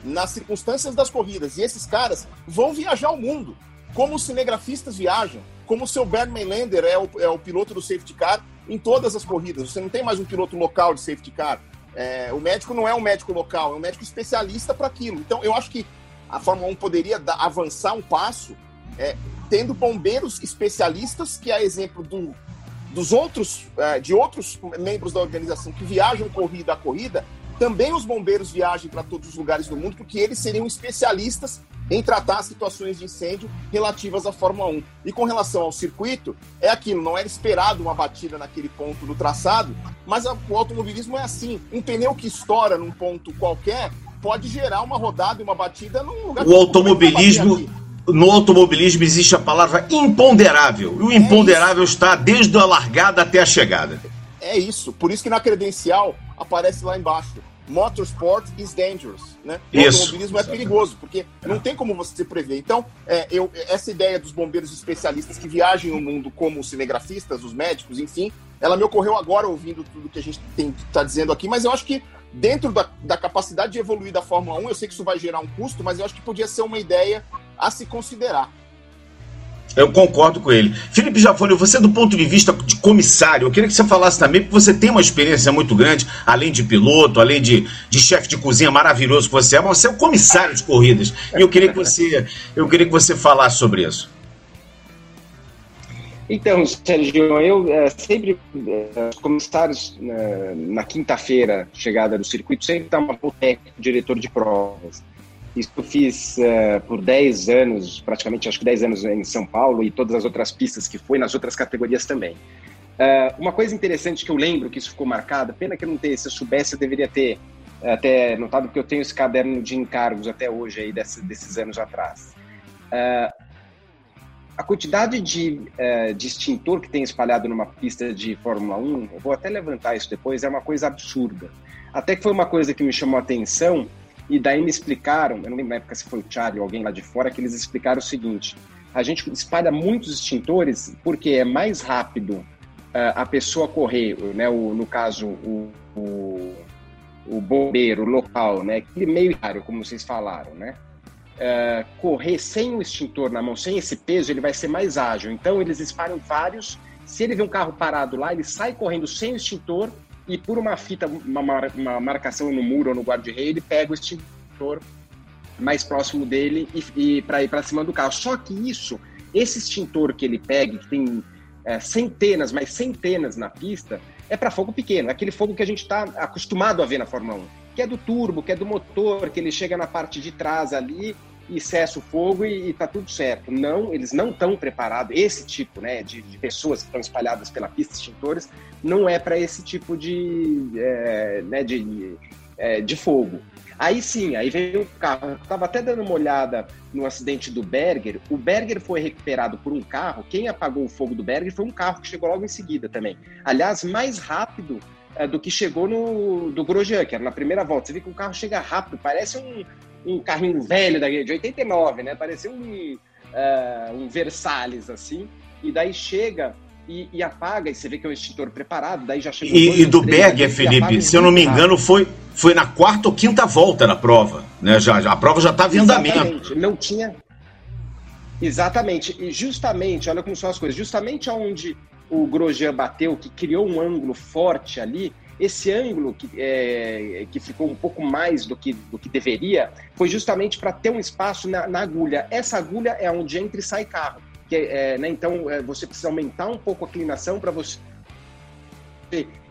nas circunstâncias das corridas? E esses caras vão viajar o mundo, como os cinegrafistas viajam, como o seu Bernd Maylander é o, é o piloto do safety car em todas as corridas. Você não tem mais um piloto local de safety car. É, o médico não é um médico local, é um médico especialista para aquilo. Então, eu acho que a Fórmula 1 poderia avançar um passo é, tendo bombeiros especialistas, que é exemplo do dos outros, é, de outros membros da organização que viajam corrida a corrida, também os bombeiros viajem para todos os lugares do mundo, porque eles seriam especialistas em tratar situações de incêndio relativas à Fórmula 1. E com relação ao circuito, é aquilo, não era esperado uma batida naquele ponto do traçado, mas o automobilismo é assim, um pneu que estoura num ponto qualquer pode gerar uma rodada e uma batida num lugar O automobilismo no automobilismo existe a palavra imponderável. E o imponderável é está desde a largada até a chegada. É isso. Por isso que na credencial aparece lá embaixo. Motorsport is dangerous, né? O Isso. automobilismo é perigoso, porque não tem como você prever. Então, é, eu, essa ideia dos bombeiros especialistas que viajem o mundo como cinegrafistas, os médicos, enfim, ela me ocorreu agora ouvindo tudo que a gente está dizendo aqui, mas eu acho que dentro da, da capacidade de evoluir da Fórmula 1, eu sei que isso vai gerar um custo, mas eu acho que podia ser uma ideia a se considerar. Eu concordo com ele. Felipe Jafone, você do ponto de vista de comissário, eu queria que você falasse também, porque você tem uma experiência muito grande, além de piloto, além de, de chefe de cozinha maravilhoso que você é, mas você é o comissário de corridas. E eu queria que você, eu queria que você falasse sobre isso. Então, Sérgio, eu é, sempre, é, os comissários na, na quinta-feira, chegada do circuito, sempre dá uma volta diretor de provas. Isso eu fiz uh, por 10 anos, praticamente acho que 10 anos em São Paulo e todas as outras pistas que foi, nas outras categorias também. Uma coisa interessante que eu lembro que isso ficou marcado, pena que eu não tenho, se eu soubesse eu deveria ter até notado, porque eu tenho esse caderno de encargos até hoje, aí, desse, desses anos atrás. A quantidade de, de extintor que tem espalhado numa pista de Fórmula 1, eu vou até levantar isso depois, é uma coisa absurda. Até que foi uma coisa que me chamou a atenção, e daí me explicaram, eu não lembro na época se foi o Charlie ou alguém lá de fora, que eles explicaram o seguinte: a gente espalha muitos extintores porque é mais rápido uh, a pessoa correr, né, o, no caso, o, o, o bombeiro local, né, aquele meio área, como vocês falaram, né? Uh, correr sem o extintor na mão, sem esse peso, ele vai ser mais ágil. Então, eles espalham vários. Se ele vê um carro parado lá, ele sai correndo sem o extintor e por uma fita, uma, mar, uma marcação no muro ou no guarda-rei, ele pega o extintor mais próximo dele e, e para ir para cima do carro. Só que isso, esse extintor que ele pega, que tem é, centenas, mas centenas na pista, é para fogo pequeno, é aquele fogo que a gente está acostumado a ver na Fórmula 1, que é do turbo, que é do motor, que ele chega na parte de trás ali e cessa o fogo e, e tá tudo certo. Não, eles não estão preparados. Esse tipo, né, de, de, pessoas que estão espalhadas pela pista extintores, não é para esse tipo de, é, né, de, é, de fogo. Aí sim, aí veio o carro. Eu tava até dando uma olhada no acidente do Berger. O Berger foi recuperado por um carro. Quem apagou o fogo do Berger foi um carro que chegou logo em seguida também. Aliás, mais rápido é, do que chegou no do Grosjean, que era na primeira volta. Você vê que o carro chega rápido, parece um, um carrinho velho da de 89, né? Parecia um, uh, um Versalhes, assim. E daí chega e, e, apaga, e você vê que é um extintor preparado, daí já chega... E, e do Berger, Felipe, se eu não me engano, foi, foi na quarta ou quinta volta da prova, né? Já, já a prova já estava em andamento. Não tinha... Exatamente, e justamente, olha como são as coisas, justamente aonde o Grosjean bateu, que criou um ângulo forte ali, esse ângulo que, é, que ficou um pouco mais do que, do que deveria foi justamente para ter um espaço na, na, agulha. Essa agulha é onde entra e sai carro. Que, é, né, então é, você precisa aumentar um pouco a inclinação para você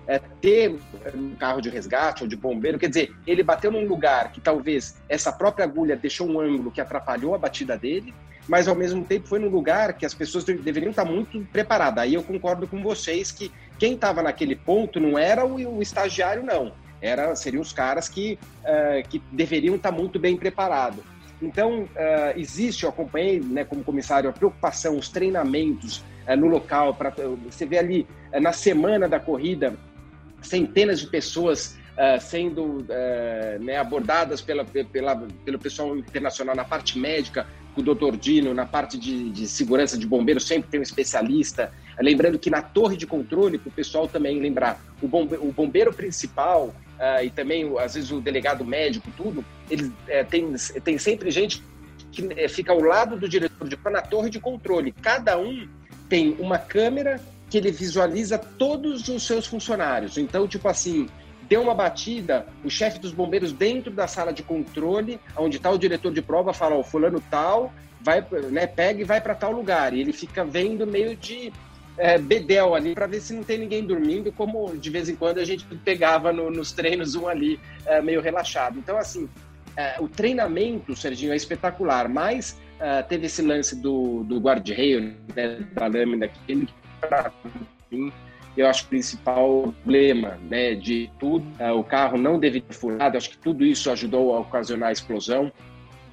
é, ter um carro de resgate ou de bombeiro. Quer dizer, ele bateu num lugar que talvez essa própria agulha deixou um ângulo que atrapalhou a batida dele, mas ao mesmo tempo foi num lugar que as pessoas deveriam estar muito preparadas. Aí eu concordo com vocês que quem estava naquele ponto não era o, o, estagiário, não. Era, seriam os caras que, uh, que deveriam estar muito bem preparados. Então, uh, existe, eu acompanhei né, como comissário, a preocupação, os treinamentos uh, no local. Você vê ali, na semana da corrida, centenas de pessoas Uh, sendo uh, né, abordadas pela, pela, pelo pessoal internacional na parte médica, com o doutor Dino, na parte de, de, segurança de bombeiros, sempre tem um especialista. Lembrando que na torre de controle, para o pessoal também lembrar, o, bombe, o bombeiro principal uh, e também, às vezes, o delegado médico, tudo, ele tem, tem sempre gente que eh, fica ao lado do diretor de na torre de controle. Cada um tem uma câmera que ele visualiza todos os seus funcionários. Então, tipo assim, deu uma batida, o chefe dos bombeiros dentro da sala de controle, onde está o diretor de prova, fala, ó, fulano tal, vai, né, pega e vai para tal lugar. E ele fica vendo meio de é, bedel ali para ver se não tem ninguém dormindo, como de vez em quando a gente pegava no, nos treinos um ali é, meio relaxado. Então, assim, é, o treinamento, Serginho, é espetacular, mas é, teve esse lance do, do guarda-reio, né, da lâmina, que ele, para mim, eu acho o principal problema né, de tudo, é, o carro não deveria ter furado, acho que tudo isso ajudou a ocasionar a explosão.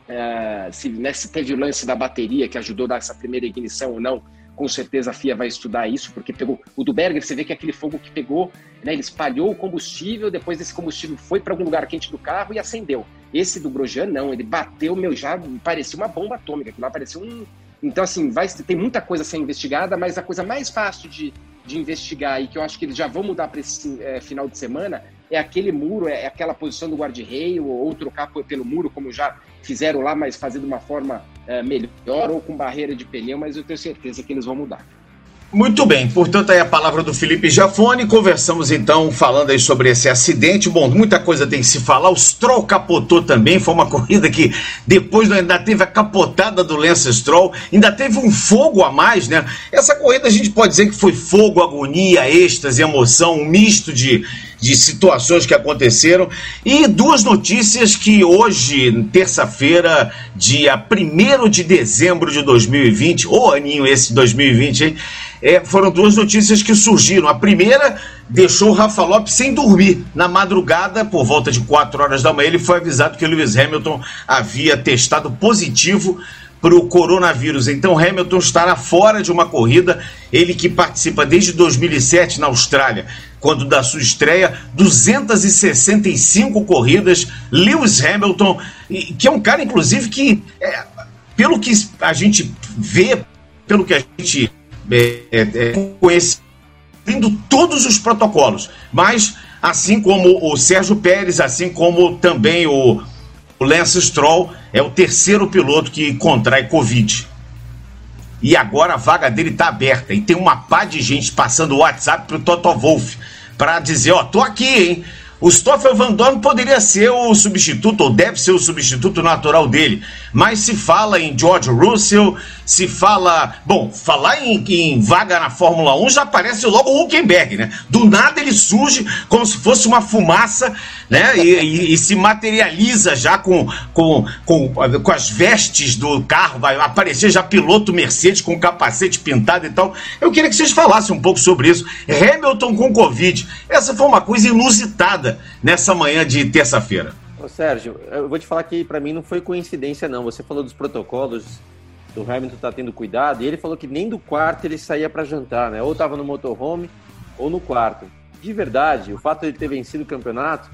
É, se, né, se teve o lance da bateria que ajudou a dar essa primeira ignição ou não, com certeza a FIA vai estudar isso, porque pegou o do Berger, você vê que aquele fogo que pegou, né, ele espalhou o combustível, depois esse combustível foi para algum lugar quente do carro e acendeu. Esse do Grosjean não, ele bateu, meu, já parecia uma bomba atômica, que lá parecia um. Então, assim, vai, tem muita coisa a ser investigada, mas a coisa mais fácil de, de investigar e que eu acho que eles já vão mudar para esse é, final de semana é aquele muro, é, aquela posição do guarda-reio, ou, trocar pelo muro, como já fizeram lá, mas fazer de uma forma é, melhor, ou com barreira de pneu, mas eu tenho certeza que eles vão mudar. Muito bem, portanto aí a palavra do Felipe Jafone, conversamos então falando aí sobre esse acidente, bom, muita coisa tem que se falar, o Stroll capotou também, foi uma corrida que depois ainda teve a capotada do Lance Stroll, ainda teve um fogo a mais, né, essa corrida a gente pode dizer que foi fogo, agonia, êxtase, emoção, um misto de, de situações que aconteceram, e duas notícias que hoje, terça-feira, dia 1 de dezembro de 2020, ou aninho esse 2020, hein, é, foram duas notícias que surgiram. A primeira deixou o Rafa Lopes sem dormir. Na madrugada, por volta de 4 horas da manhã, ele foi avisado que Lewis Hamilton havia testado positivo para o coronavírus. Então Hamilton estará fora de uma corrida, ele que participa desde 2007 na Austrália, quando da sua estreia, 265 corridas, Lewis Hamilton, que é um cara inclusive que, é, pelo que a gente vê, pelo que a gente é, é, é conhecendo todos os protocolos, mas assim como o Sérgio Pérez, assim como também o, o Lance Stroll, é o terceiro piloto que contrai Covid. E agora a vaga dele está aberta. E tem uma pá de gente passando o WhatsApp pro Toto Wolff para dizer, ó, tô aqui, hein? O Stoffel Van Dorn poderia ser o substituto, ou deve ser o substituto natural dele. Mas se fala em George Russell, se fala. Bom, falar em, em vaga na Fórmula 1 já aparece logo o Huckenberg, né? Do nada ele surge como se fosse uma fumaça, né? E, e, e, se materializa já com, com, com, com as vestes do carro, vai aparecer já piloto Mercedes com capacete pintado e tal. Eu queria que vocês falassem um pouco sobre isso. Hamilton com Covid. Essa foi uma coisa inusitada nessa manhã de terça-feira. Ô, Sérgio, eu vou te falar que para mim não foi coincidência, não. Você falou dos protocolos do Hamilton tá tendo cuidado, e ele falou que nem do quarto ele saía para jantar, né? Ou estava no motorhome ou no quarto. De verdade, o fato de ele ter vencido o campeonato,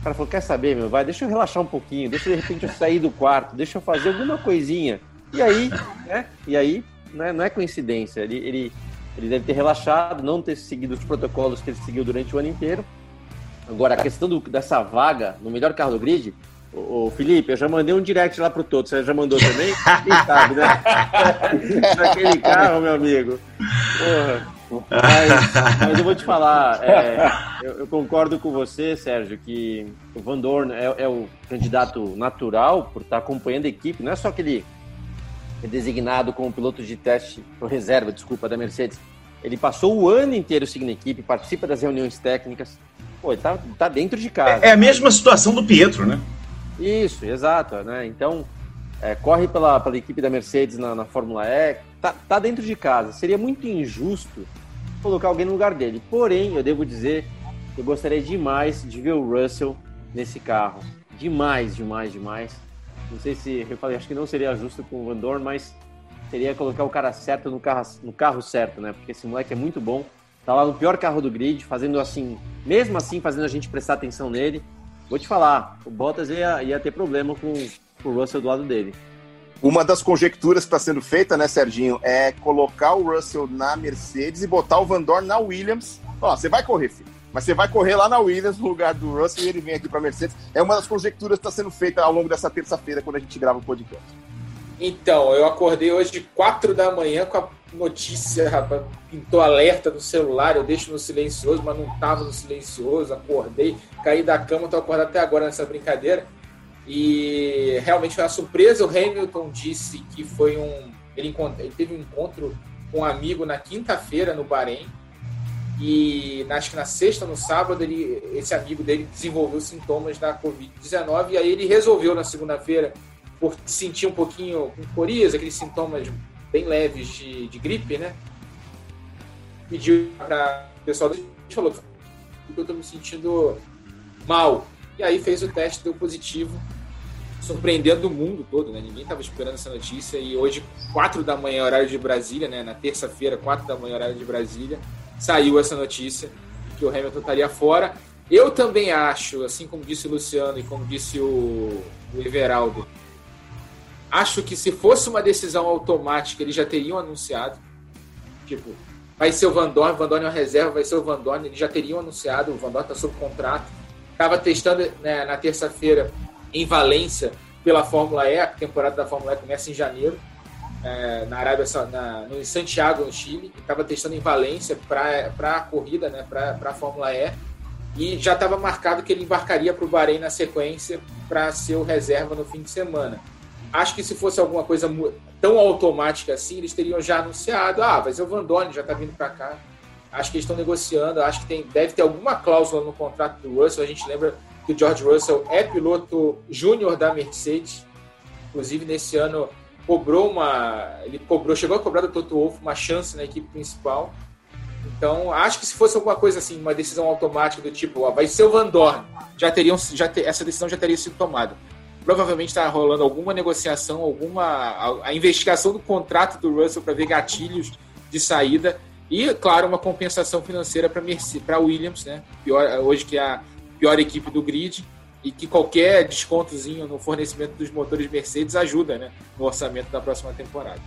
o cara falou: quer saber, meu, vai, deixa eu relaxar um pouquinho, deixa de repente eu sair do quarto, deixa eu fazer alguma coisinha. E aí, né? E aí, né, não é coincidência. Ele, ele, ele deve ter relaxado, não ter seguido os protocolos que ele seguiu durante o ano inteiro. Agora, a questão do, dessa vaga no melhor carro do grid, Ô, Felipe, eu já mandei um direct lá pro Toto. Você já mandou também? Quem sabe, né? Naquele carro, meu amigo. Mas, mas, eu vou te falar, é, eu, eu, concordo com você, Sérgio, que o Van Dorn é, é, o candidato natural por estar acompanhando a equipe. Não é só que ele é designado como piloto de teste, ou reserva, desculpa, da Mercedes. Ele passou o ano inteiro seguindo a equipe, participa das reuniões técnicas. Pô, ele tá, tá dentro de casa. É, é a mesma situação do Pietro, né? Isso, exato. Né? Então, é, corre pela, pela equipe da Mercedes na, na Fórmula E, tá, tá dentro de casa. Seria muito injusto colocar alguém no lugar dele. Porém, eu devo dizer que eu gostaria demais de ver o Russell nesse carro. Demais, demais, demais. Não sei se eu falei, acho que não seria justo com o Van Dorn, mas seria colocar o cara certo no carro, no carro certo, né? Porque esse moleque é muito bom. Tá lá no pior carro do grid, fazendo assim, mesmo assim, fazendo a gente prestar atenção nele. Vou te falar, o Bottas ia, ia ter problema com, com o Russell do lado dele. Uma das conjecturas que está sendo feita, né, Serginho, é colocar o Russell na Mercedes e botar o Van Dorn na Williams. Ó, você vai correr, filho. Mas você vai correr lá na Williams no lugar do Russell e ele vem aqui para Mercedes. É uma das conjecturas que está sendo feita ao longo dessa terça-feira, quando a gente grava o podcast. Então, eu acordei hoje de 4 da manhã com a notícia, rapaz, pintou alerta no celular, eu deixo no silencioso, mas não tava no silencioso, acordei, caí da cama, tô acordado até agora nessa brincadeira. E realmente foi uma surpresa, o Hamilton disse que foi um... Ele, ele teve um encontro com um amigo na quinta-feira no Bahrein. E acho que na sexta, no sábado, ele, esse amigo dele desenvolveu sintomas da Covid-19. E aí ele resolveu na segunda-feira, por sentir um pouquinho com coriza, aqueles sintomas bem leves de, de gripe, né? Pediu para o pessoal do falou: eu estou me sentindo mal. E aí fez o teste, deu positivo surpreendendo o mundo todo, né? Ninguém estava esperando essa notícia e hoje, 4 da manhã, horário de Brasília, né? Na terça-feira, 4 da manhã, horário de Brasília, saiu essa notícia que o Hamilton estaria fora. Eu também acho, assim como disse o Luciano e como disse o, o Everaldo, acho que se fosse uma decisão automática, eles já teriam anunciado. Tipo, vai ser o Van Dorn, Van Dorn é uma reserva, vai ser o Van Dorn, eles já teriam anunciado, o Van Dorn está sob contrato. Estava testando né, na terça-feira em Valência pela Fórmula E. A temporada da Fórmula E começa em janeiro, é, na Arábia, na, no, em Santiago, no Chile. Estava testando em Valência para a corrida, né, para a Fórmula E. E já estava marcado que ele embarcaria para o Bahrein na sequência para ser o reserva no fim de semana. Acho que se fosse alguma coisa tão automática assim, eles teriam já anunciado: ah, ser o Van Dorn, já está vindo para cá. Acho que eles estão negociando, acho que tem, deve ter alguma cláusula no contrato do Russell. A gente lembra que o George Russell é piloto júnior da Mercedes. Inclusive, nesse ano, cobrou uma. Ele cobrou, chegou a cobrar do Toto Wolff uma chance na equipe principal. Então, acho que se fosse alguma coisa assim, uma decisão automática do tipo, ó, vai ser o Van Dorn, já teriam, já ter, essa decisão já teria sido tomada. Provavelmente está rolando alguma negociação, alguma a, a investigação do contrato do Russell para ver gatilhos de saída e, claro, uma compensação financeira para para Williams, né? Pior, hoje que a pior equipe do grid e que qualquer descontozinho no fornecimento dos motores Mercedes ajuda né, no orçamento da próxima temporada.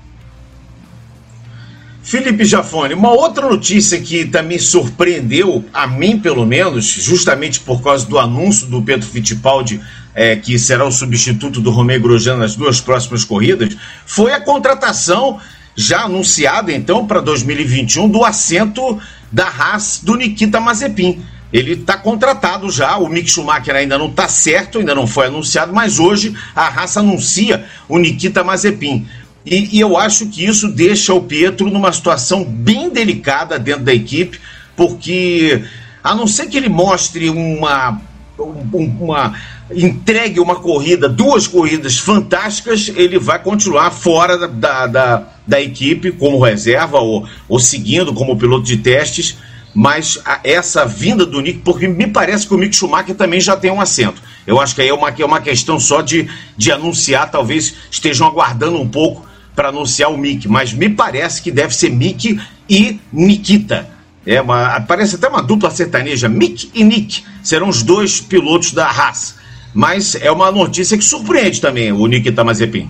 Felipe Jafone, uma outra notícia que também surpreendeu, a mim pelo menos, justamente por causa do anúncio do Pedro Fittipaldi, é, que será o substituto do Romeo Grosjean nas duas próximas corridas, foi a contratação já anunciada então para 2021 do assento da Haas do Nikita Mazepin ele está contratado já. O Mick Schumacher ainda não está certo, ainda não foi anunciado, mas hoje a raça anuncia o Nikita Mazepin. E, e, eu acho que isso deixa o Pietro numa situação bem delicada dentro da equipe, porque a não ser que ele mostre uma, uma entregue uma corrida, duas corridas fantásticas, ele vai continuar fora da, da, da equipe como reserva ou, ou seguindo como piloto de testes mas a, essa vinda do Nick, porque me parece que o Mick Schumacher também já tem um assento. Eu acho que aí é uma, é uma questão só de, de anunciar, talvez estejam aguardando um pouco para anunciar o Mick, mas me parece que deve ser Mick e Nikita. É uma, parece até uma dupla sertaneja. Mick e Nick serão os dois pilotos da Haas. Mas é uma notícia que surpreende também o Nikita Mazepin.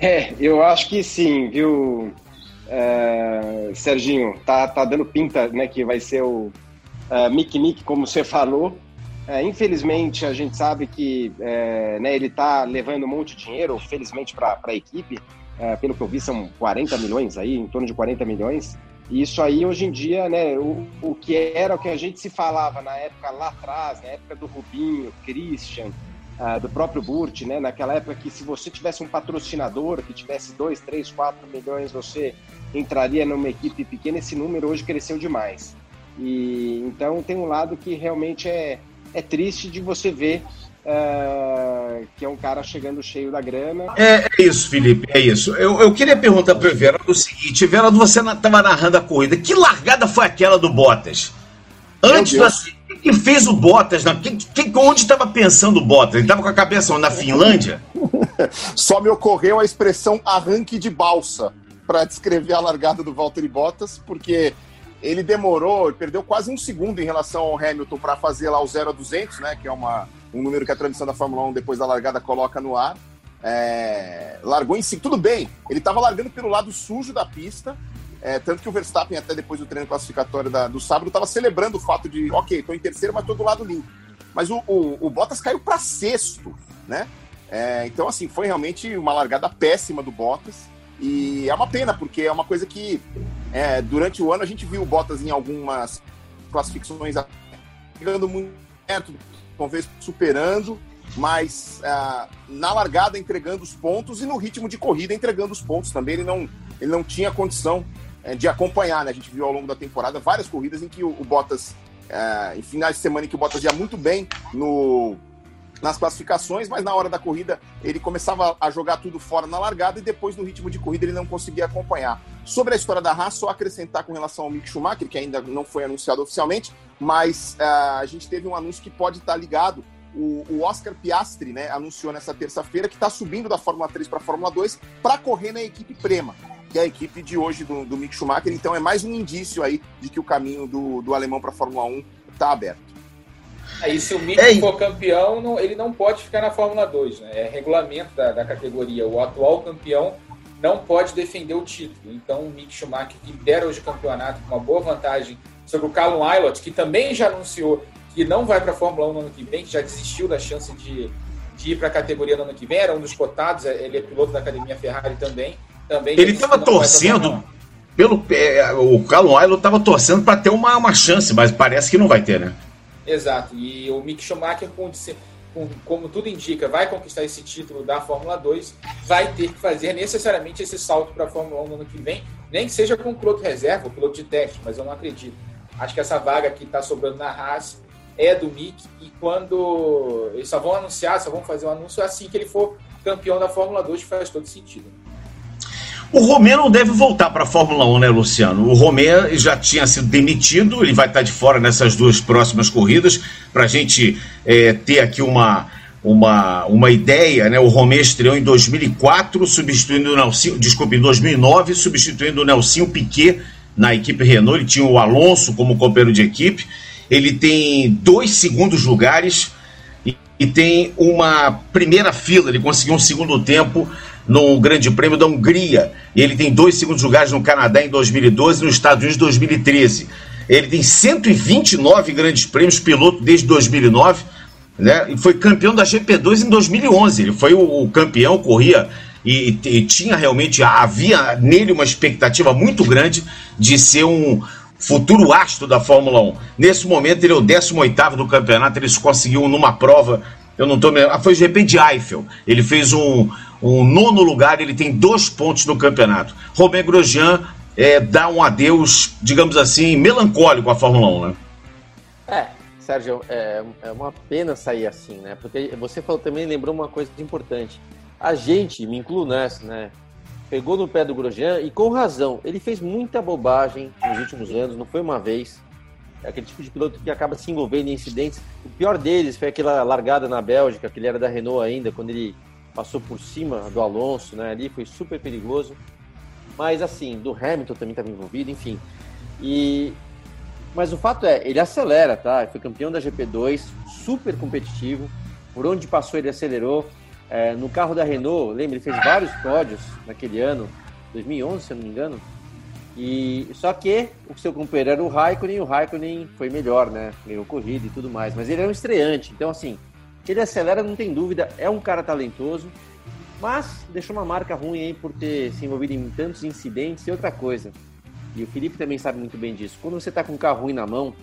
É, eu acho que sim, viu, é, Serginho, tá, tá dando pinta né, que vai ser o uh, Mick Mick, como você falou. É, infelizmente, a gente sabe que é, né, ele está levando um monte de dinheiro, felizmente, para a equipe. É, pelo que eu vi, são 40 milhões aí, em torno de 40 milhões. E isso aí, hoje em dia, né, o, o que era o que a gente se falava na época lá atrás, na época do Rubinho, Christian, uh, do próprio Burt, né, naquela época que se você tivesse um patrocinador que tivesse 2, 3, 4 milhões, você entraria numa equipe pequena, esse número hoje cresceu demais. E então tem um lado que realmente é, é triste de você ver uh, que é um cara chegando cheio da grana. É, é isso, Felipe, é isso. Eu, eu queria perguntar para o Everaldo o seguinte: Everaldo, você estava narrando a corrida, que largada foi aquela do Bottas? Antes da. O que fez o Bottas? Né? Que, que, onde estava pensando o Bottas? Ele estava com a cabeça na Finlândia? Só me ocorreu a expressão arranque de balsa para descrever a largada do Valtteri Bottas, porque ele demorou, perdeu quase um segundo em relação ao Hamilton para fazer lá o 0 a 200, né, que é uma, um número que a transmissão da Fórmula 1 depois da largada coloca no ar. É, largou em si, tudo bem, ele estava largando pelo lado sujo da pista, é, tanto que o Verstappen, até depois do treino classificatório da, do sábado, estava celebrando o fato de, ok, estou em terceiro, mas estou do lado limpo. Mas o, o, o Bottas caiu para sexto, né? É, então, assim, foi realmente uma largada péssima do Bottas. E é uma pena, porque é uma coisa que é, durante o ano a gente viu o Bottas em algumas classificações pegando muito perto, talvez superando, mas uh, na largada entregando os pontos e no ritmo de corrida entregando os pontos também. Ele não, ele não tinha condição uh, de acompanhar, né? A gente viu ao longo da temporada várias corridas em que o, o Bottas, uh, em finais de semana, em que o Bottas ia muito bem no, nas classificações, mas na hora da corrida ele começava a jogar tudo fora na largada e depois no ritmo de corrida ele não conseguia acompanhar. Sobre a história da Haas, só acrescentar com relação ao Mick Schumacher, que ainda não foi anunciado oficialmente, mas uh, a gente teve um anúncio que pode estar ligado. O, o Oscar Piastri né, anunciou nessa terça-feira que está subindo da Fórmula 3 para a Fórmula 2 para correr na equipe Prema, que é a equipe de hoje do, do Mick Schumacher. Então é mais um indício aí de que o caminho do, do alemão para a Fórmula 1 está aberto. Aí, se o Mick Ei. for campeão, não, ele não pode ficar na Fórmula 2, né? É regulamento da, da categoria. O atual campeão não pode defender o título. Então, o Mick Schumacher, que lidera hoje o campeonato com uma boa vantagem sobre o Callum Aylott, que também já anunciou que não vai para a Fórmula 1 no ano que vem, que já desistiu da chance de, de ir para a categoria no ano que vem, era um dos cotados, é, ele é piloto da Academia Ferrari também. também ele estava torcendo pelo é, o Callum Aylott estava torcendo para ter uma, uma chance, mas parece que não vai ter, né? Exato. E o Mick Schumacher, com, com, como tudo indica, vai conquistar esse título da Fórmula 2, vai ter que fazer necessariamente esse salto para a Fórmula 1 no ano que vem, nem que seja com o piloto reserva, o piloto de teste, mas eu não acredito. Acho que essa vaga que está sobrando na Haas é do Mick e quando eles só vão anunciar, só vão fazer um anúncio assim que ele for campeão da Fórmula 2, que faz todo sentido. O Romê não deve voltar para a Fórmula 1, né, Luciano? O Romê já tinha sido demitido, ele vai estar de fora nessas duas próximas corridas. Para a gente é, ter aqui uma, uma, uma ideia, né? O Romê estreou em 2004, substituindo o Nelson, desculpa, em 2009, substituindo o Nelson Piquet na equipe Renault. Ele tinha o Alonso como companheiro de equipe. Ele tem dois segundos lugares e, e tem uma primeira fila. Ele conseguiu um segundo tempo no Grande Prêmio da Hungria. Ele tem dois segundos lugares no Canadá em 2012 e nos Estados Unidos em 2013. Ele tem 129 grandes prêmios piloto desde 2009, né? E foi campeão da GP2 em 2011. Ele foi o, o campeão, corria e, e, tinha realmente havia nele uma expectativa muito grande de ser um futuro astro da Fórmula 1. Nesse momento ele é o 18º do campeonato, ele conseguiu numa prova, eu não estou ah, foi o GP de Eiffel. Ele fez um o nono lugar, ele tem dois pontos no campeonato. Romain Grosjean é, dá um adeus, digamos assim, melancólico à Fórmula 1, né? É, Sérgio, é, é uma pena sair assim, né? Porque você falou, também lembrou uma coisa importante. A gente, me incluo nessa, né? Pegou no pé do Grosjean e com razão. Ele fez muita bobagem nos últimos anos, não foi uma vez. É aquele tipo de piloto que acaba se envolvendo em incidentes. O pior deles foi aquela largada na Bélgica, que ele era da Renault ainda, quando ele passou por cima do Alonso, né? Ali foi super perigoso. Mas assim, do Hamilton também estava envolvido, enfim. E mas o fato é, ele acelera, tá? Ele foi campeão da GP2, super competitivo. Por onde passou ele acelerou. É, no carro da Renault, lembra, ele fez vários pódios naquele ano, 2011, se eu não me engano. E só que o seu companheiro era o Raikkonen, e o Raikkonen foi melhor, né? Ganhou corrida e tudo mais. Mas ele é um estreante, então assim, ele acelera, não tem dúvida, é um cara talentoso, mas deixou uma marca ruim aí por ter se envolvido em tantos incidentes e outra coisa. E o Felipe também sabe muito bem disso. Quando você está com um carro ruim na mão,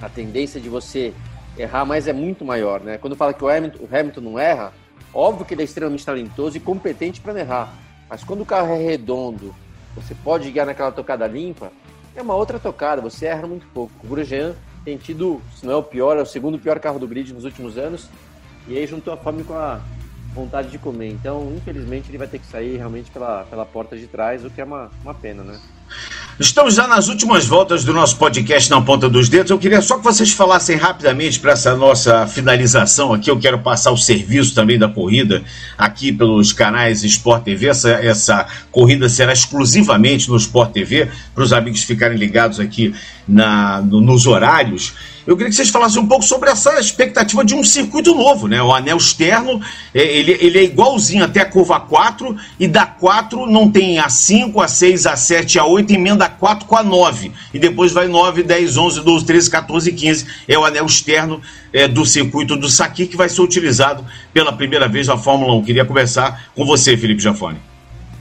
a tendência de você errar mais é muito maior, né? Quando fala que o Hamilton, o Hamilton não erra, óbvio que ele é extremamente talentoso e competente para errar. Mas quando o carro é redondo, você pode guiar naquela tocada limpa, é uma outra tocada, você erra muito pouco. O Grosjean tem tido, se não é o pior, é o segundo pior carro do grid nos últimos anos. E aí juntou a fome com a vontade de comer. Então, infelizmente, ele vai ter que sair realmente pela, pela porta de trás, o que é uma, uma pena, né? Estamos já nas últimas voltas do nosso podcast Na Ponta dos Dedos. Eu queria só que vocês falassem rapidamente para essa nossa finalização aqui. Eu quero passar o serviço também da corrida aqui pelos canais Sport TV. Essa, essa corrida será exclusivamente no Sport TV, para os amigos ficarem ligados aqui na, no, nos horários. Eu queria que vocês falassem um pouco sobre essa expectativa de um circuito novo, né? O anel externo, é, ele, ele é igualzinho até a curva 4, e da 4 não tem a 5, a 6, a 7, a 8, emenda 4 com a 9. E depois vai 9, 10, 11, 12, 13, 14 e 15. É o anel externo é, do circuito do Saki que vai ser utilizado pela primeira vez na Fórmula 1. Queria conversar com você, Felipe Jafone.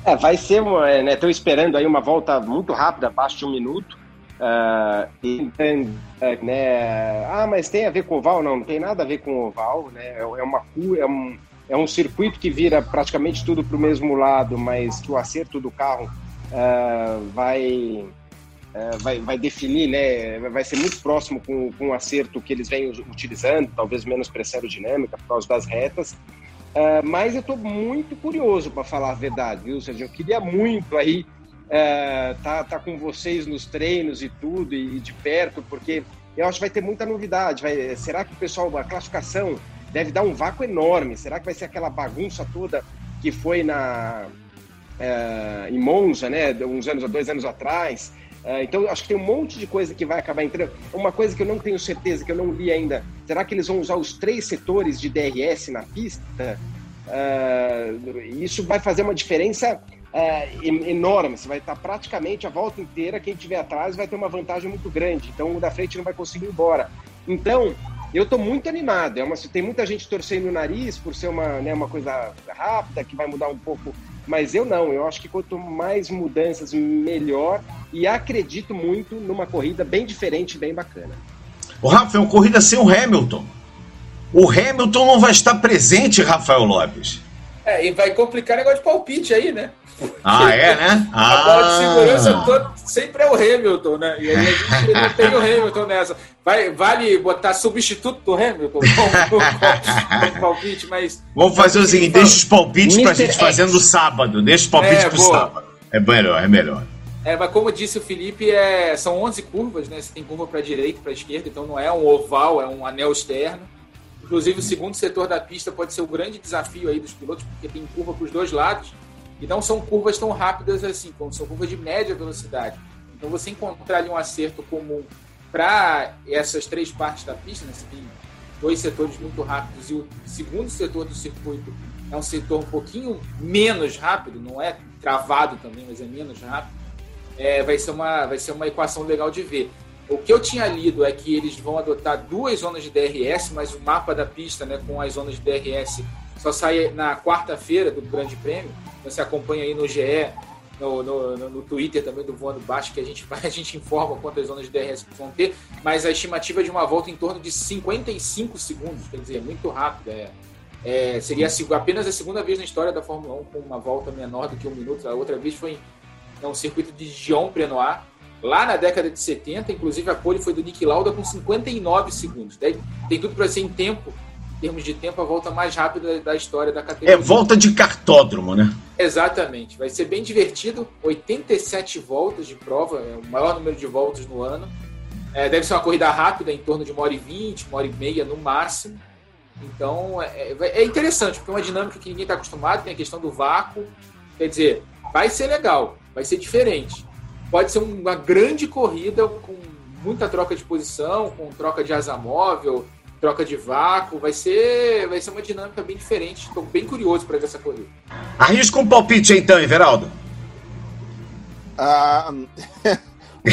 É, vai ser, estão é, né, esperando aí uma volta muito rápida, abaixo de um minuto Uh, e, né, ah, mas tem a ver com oval? Não, não tem nada a ver com oval, né? É, é uma é um, é um circuito que vira praticamente tudo para o mesmo lado, mas que o acerto do carro uh, vai, uh, vai vai definir, né? Vai ser muito próximo com, com o acerto que eles vêm utilizando, talvez menos pressão aerodinâmica por causa das retas. Uh, mas eu estou muito curioso para falar a verdade, viu, Sérgio? Eu queria muito aí é, tá, tá com vocês nos treinos e tudo, e, e, de perto, porque eu acho que vai ter muita novidade. Vai, será que o pessoal, a classificação deve dar um vácuo enorme? Será que vai ser aquela bagunça toda que foi na é, em Monza, né, uns anos, dois anos atrás? É, então, acho que tem um monte de coisa que vai acabar entrando. Uma coisa que eu não tenho certeza, que eu não li ainda, será que eles vão usar os três setores de DRS na pista? É, isso vai fazer uma diferença é, enorme. Você vai estar praticamente a volta inteira. Quem tiver atrás vai ter uma vantagem muito grande. Então o da frente não vai conseguir ir embora. Então, eu estou muito animado. É uma, tem muita gente torcendo o nariz por ser uma, né, uma coisa rápida, que vai mudar um pouco. Mas eu não. Eu acho que quanto mais mudanças, melhor. E acredito muito numa corrida bem diferente, bem bacana. O Rafa, é uma corrida sem o Hamilton. O Hamilton não vai estar presente, Rafael Lopes. É, e vai complicar o negócio de palpite aí, né? Ah, é, né? Ah. A bola de segurança toda, sempre é o Hamilton, né? E aí a gente não tem o Hamilton nessa. Vai, vale botar substituto do Hamilton palpite, mas. Vamos fazer o seguinte: deixa os palpites Mr. pra gente fazer no sábado. Deixa os palpites é, pro boa. sábado. É melhor, é melhor. É, mas como disse o Felipe, é, são 11 curvas, né? Você tem curva para direita e para esquerda, então não é um oval, é um anel externo. Inclusive, o segundo setor da pista pode ser o grande desafio aí dos pilotos, porque tem curva para os dois lados. E não são curvas tão rápidas assim, como são curvas de média velocidade. Então, você encontrar ali um acerto comum para essas três partes da pista, né? você tem dois setores muito rápidos e o segundo setor do circuito é um setor um pouquinho menos rápido, não é travado também, mas é menos rápido, é, vai, ser uma, vai ser uma equação legal de ver. O que eu tinha lido é que eles vão adotar duas zonas de DRS, mas o mapa da pista né, com as zonas de DRS só sai na quarta-feira do Grande Prêmio. Você acompanha aí no GE, no, no, no, Twitter também do Voando Baixo, que a gente, a gente informa quantas zonas de DRS vão ter, mas a estimativa é de uma volta em torno de 55 segundos, quer dizer, muito rápido. É, é, seria apenas a segunda vez na história da Fórmula 1 com uma volta menor do que um minuto. A outra vez foi em um circuito de Dijon Prenoir, lá na década de 70, inclusive a pole foi do Nick Lauda com 59 segundos. Tem tudo para ser em tempo, em termos de tempo, a volta mais rápida da história da categoria. É volta de cartódromo, né? Exatamente. Vai ser bem divertido. 87 voltas de prova, é o maior número de voltas no ano. É, deve ser uma corrida rápida, em torno de uma hora e vinte, uma hora e meia no máximo. Então é, é, é interessante, porque é uma dinâmica que ninguém está acostumado, tem a questão do vácuo. Quer dizer, vai ser legal, vai ser diferente pode ser uma grande corrida com muita troca de posição, com troca de asa móvel, troca de vácuo. Vai ser, vai ser uma dinâmica bem diferente. Estou bem curioso para ver essa corrida. Arrisca um palpite então, Everaldo. Ah,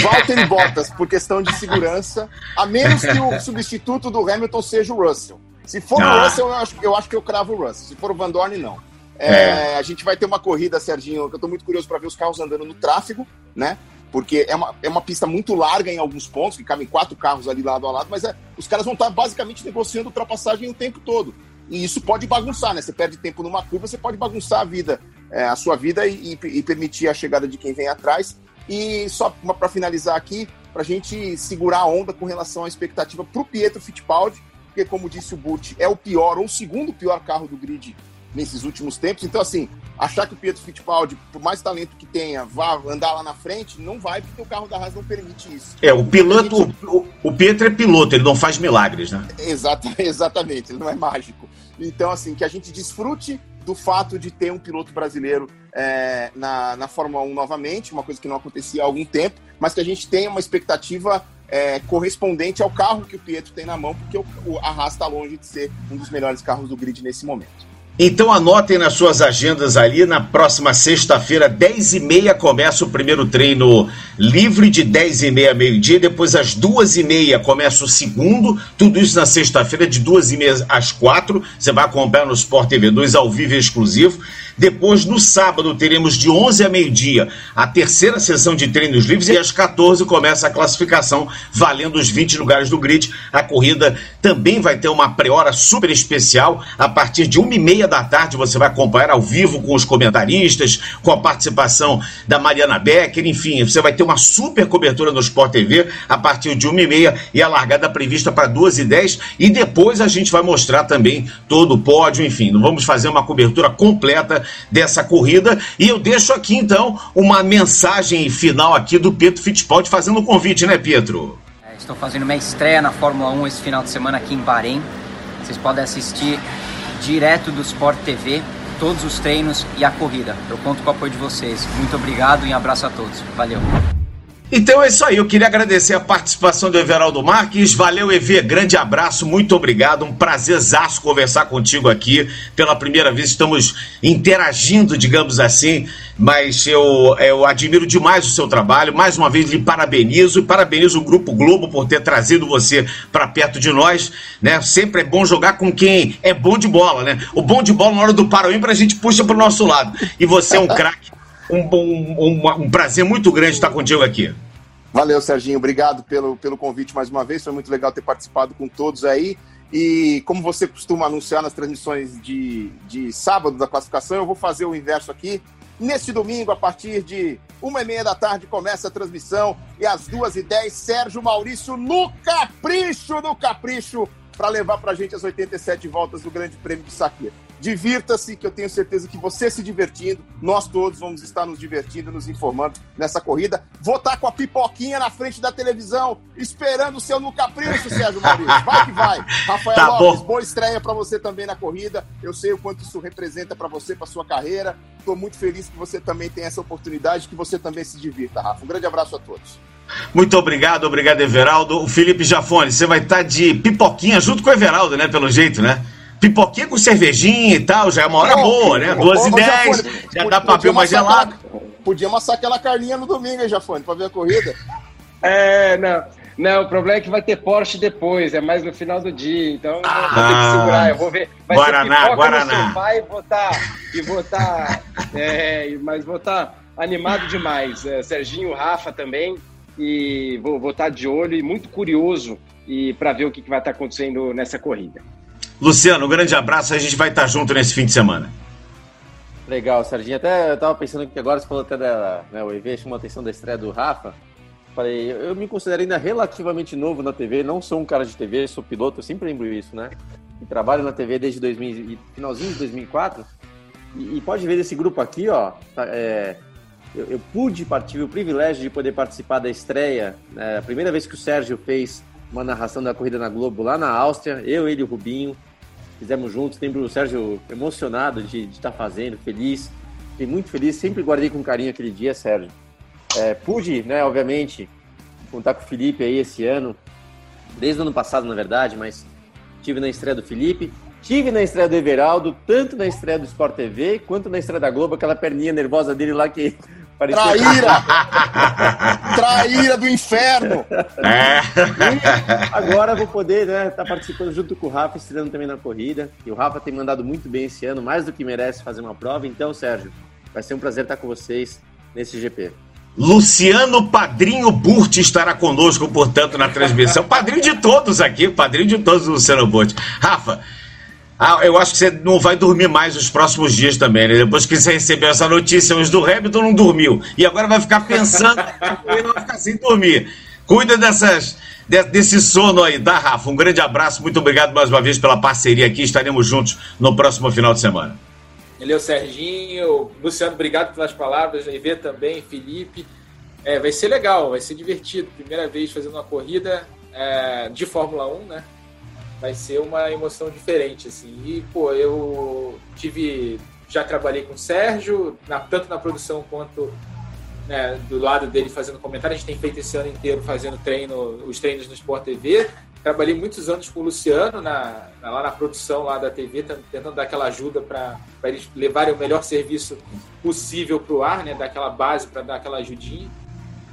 Valtteri Bottas, por questão de segurança, a menos que o substituto do Hamilton seja o Russell. Se for ah. o Russell, eu acho, eu acho que eu cravo o Russell. Se for o Van Dorn, não. É, é. A gente vai ter uma corrida, Serginho, que eu estou muito curioso para ver os carros andando no tráfego, né? Porque é uma, é uma pista muito larga em alguns pontos, que cabem quatro carros ali lado a lado, mas é, os caras vão estar basicamente negociando ultrapassagem o tempo todo. E isso pode bagunçar, né? Você perde tempo numa curva, você pode bagunçar a vida, é, a sua vida e, e, e, permitir a chegada de quem vem atrás. E só para finalizar aqui, para a gente segurar a onda com relação à expectativa para o Pietro Fittipaldi, porque, como disse o Burt, é o pior ou o segundo pior carro do grid nesses últimos tempos. Então, assim, achar que o Pietro Fittipaldi, por mais talento que tenha, vá andar lá na frente, não vai, porque o carro da Haas não permite isso. É, o piloto, gente... o, o Pietro é piloto, ele não faz milagres, né? Exata, exatamente, ele não é mágico. Então, assim, que a gente desfrute do fato de ter um piloto brasileiro é, na, na Fórmula 1 novamente, uma coisa que não acontecia há algum tempo, mas que a gente tenha uma expectativa é, correspondente ao carro que o Pietro tem na mão, porque o, o, a Haas está longe de ser um dos melhores carros do grid nesse momento. Então anotem nas suas agendas ali, na próxima sexta-feira, 10h30, começa o primeiro treino livre de 10h30 a meio-dia, depois às 2h30 começa o segundo, tudo isso na sexta-feira, de 2h30 às 4 Você vai acompanhar no Sport TV 2 ao vivo exclusivo. Depois, no sábado, teremos de 11 a meio-dia a terceira sessão de treinos livres e às 14 começa a classificação, valendo os 20 lugares do grid. A corrida também vai ter uma pré-hora super especial. A partir de uma e meia da tarde, você vai acompanhar ao vivo com os comentaristas, com a participação da Mariana Becker, enfim, você vai ter uma super cobertura no Sport TV a partir de uma e meia a largada prevista para duas e dez. E depois a gente vai mostrar também todo o pódio, enfim, vamos fazer uma cobertura completa dessa corrida. E eu deixo aqui então uma mensagem final aqui do Pietro Fittipaldi fazendo o um convite, né, Pietro? É, estou fazendo minha estreia na Fórmula 1 esse final de semana aqui em Bahrein. Vocês podem assistir direto do Sport TV todos os treinos e a corrida. Eu conto com o apoio de vocês. Muito obrigado e um abraço a todos. Valeu. Então é isso aí, eu queria agradecer a participação do Everaldo Marques. Valeu, EV, grande abraço, muito obrigado. Um prazerzaço conversar contigo aqui. Pela primeira vez estamos interagindo, digamos assim, mas eu, eu admiro demais o seu trabalho. Mais uma vez lhe parabenizo e parabenizo o Grupo Globo por ter trazido você para perto de nós. Né? Sempre é bom jogar com quem é bom de bola, né? O bom de bola na hora do para a gente puxa para o nosso lado. E você é um craque um, um, um, prazer muito grande estar contigo aqui. Valeu, Serginho. Obrigado pelo, pelo convite mais uma vez. Foi muito legal ter participado com todos aí. E como você costuma anunciar nas transmissões de, de sábado da classificação, eu vou fazer o inverso aqui. Neste domingo, a partir de uma e meia da tarde, começa a transmissão. E às duas e dez, Sérgio Maurício no capricho, no capricho, para levar para a gente as 87 voltas do Grande Prêmio de Saqueiro. Divirta-se, que eu tenho certeza que você se divertindo, nós todos vamos estar nos divertindo, nos informando nessa corrida. Vou estar com a pipoquinha na frente da televisão, esperando o seu no capricho, Sérgio Maurício. Vai que vai. Rafael tá Lopes, bom. boa estreia para você também na corrida. Eu sei o quanto isso representa para você, para sua carreira. Estou muito feliz que você também tenha essa oportunidade, que você também se divirta, Rafa. Um grande abraço a todos. Muito obrigado, obrigado, Everaldo. O Felipe Jafone, você vai estar de pipoquinha junto com o Everaldo, né? Pelo jeito, né? pipoquinha com cervejinha e tal, já é uma hora boa, né? 12 e 10, já dá pra ver uma gelada. Podia amassar aquela carninha no domingo, hein, Jafone, pra ver a corrida. É, não. Não, o problema é que vai ter Porsche depois, é mais no final do dia, então ah, vou ter que segurar, eu vou ver. Vai Guaraná, ter Guaraná. No sofá e votar, e votar, é, mas vou estar animado demais. É, Serginho, Rafa também, e vou, vou estar de olho e muito curioso e para ver o que, que vai estar acontecendo nessa corrida. Luciano, um grande abraço. A gente vai estar junto nesse fim de semana. Legal, Serginho. Até eu tava pensando que agora você falou até da. Né, o EV chamou a atenção da estreia do Rafa. Falei, eu me considero ainda relativamente novo na TV, não sou um cara de TV, sou piloto, eu sempre lembro isso, né? E trabalho na TV desde 2000, finalzinho de 2004. E, e pode ver desse grupo aqui, ó. Tá, é, eu, eu, pude partir, o privilégio de poder participar da estreia, né, a primeira vez que o Sérgio fez uma narração da corrida na Globo lá na Áustria, eu, ele e o Rubinho fizemos juntos. Lembro o Sérgio emocionado de estar tá fazendo, feliz. Fiquei muito feliz, sempre guardei com carinho aquele dia, Sérgio. É, pude, né, obviamente, contar com o Felipe aí esse ano, desde o ano passado, na verdade, mas tive na estreia do Felipe, tive na estreia do Everaldo, tanto na estreia do Sport TV quanto na estreia da Globo, aquela perninha nervosa dele lá que Parecia... Traíra! Traíra do inferno! É. agora vou poder estar né, tá participando junto com o Rafa, estreando também na corrida. E o Rafa tem mandado muito bem esse ano, mais do que merece fazer uma prova. Então, Sérgio, vai ser um prazer estar com vocês nesse GP. Luciano Padrinho Burt estará conosco, portanto, na transmissão. Padrinho de todos aqui, padrinho de todos, Luciano Burt. Rafa, ah, eu acho que você não vai dormir mais os próximos dias também, né? Depois que você recebeu essa notícia, os do Hamilton não dormiu. E agora vai ficar pensando e vai ficar sem dormir. Cuida dessas, desse sono aí, tá, Rafa? Um grande abraço, muito obrigado mais uma vez pela parceria aqui. Estaremos juntos no próximo final de semana. O Serginho, Luciano, obrigado pelas palavras, Ivê também, Felipe. É, vai ser legal, vai ser divertido. Primeira vez fazendo uma corrida é, de Fórmula 1, né? Vai ser uma emoção diferente, assim. E, pô, eu tive. Já trabalhei com o Sérgio, na, tanto na produção quanto né, do lado dele fazendo comentário. A gente tem feito esse ano inteiro fazendo treino, os treinos no Sport TV. Trabalhei muitos anos com o Luciano na, na lá na produção lá da TV, tentando dar aquela ajuda para eles levarem o melhor serviço possível para o ar, né, dar aquela base para dar aquela ajudinha.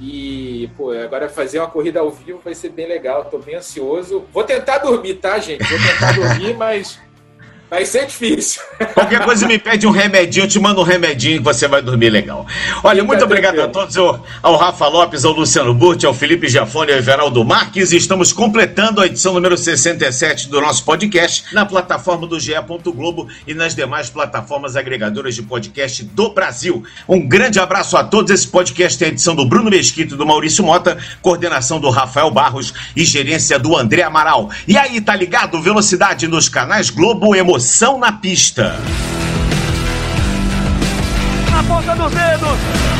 E, pô, agora fazer uma corrida ao vivo vai ser bem legal. Tô bem ansioso. Vou tentar dormir, tá, gente? Vou tentar dormir, mas Vai ser difícil. Qualquer coisa me pede um remedinho, eu te mando um remedinho que você vai dormir legal. Olha, muito obrigado a todos, ao, ao Rafa Lopes, ao Luciano Burti, ao Felipe Giafone, ao Everaldo Marques. Estamos completando a edição número 67 do nosso podcast na plataforma do GE. Globo e nas demais plataformas agregadoras de podcast do Brasil. Um grande abraço a todos. Esse podcast tem a edição do Bruno Mesquito e do Maurício Mota, coordenação do Rafael Barros e gerência do André Amaral. E aí, tá ligado? Velocidade nos canais Globo Emoção Emoção na pista. Na ponta dos dedos.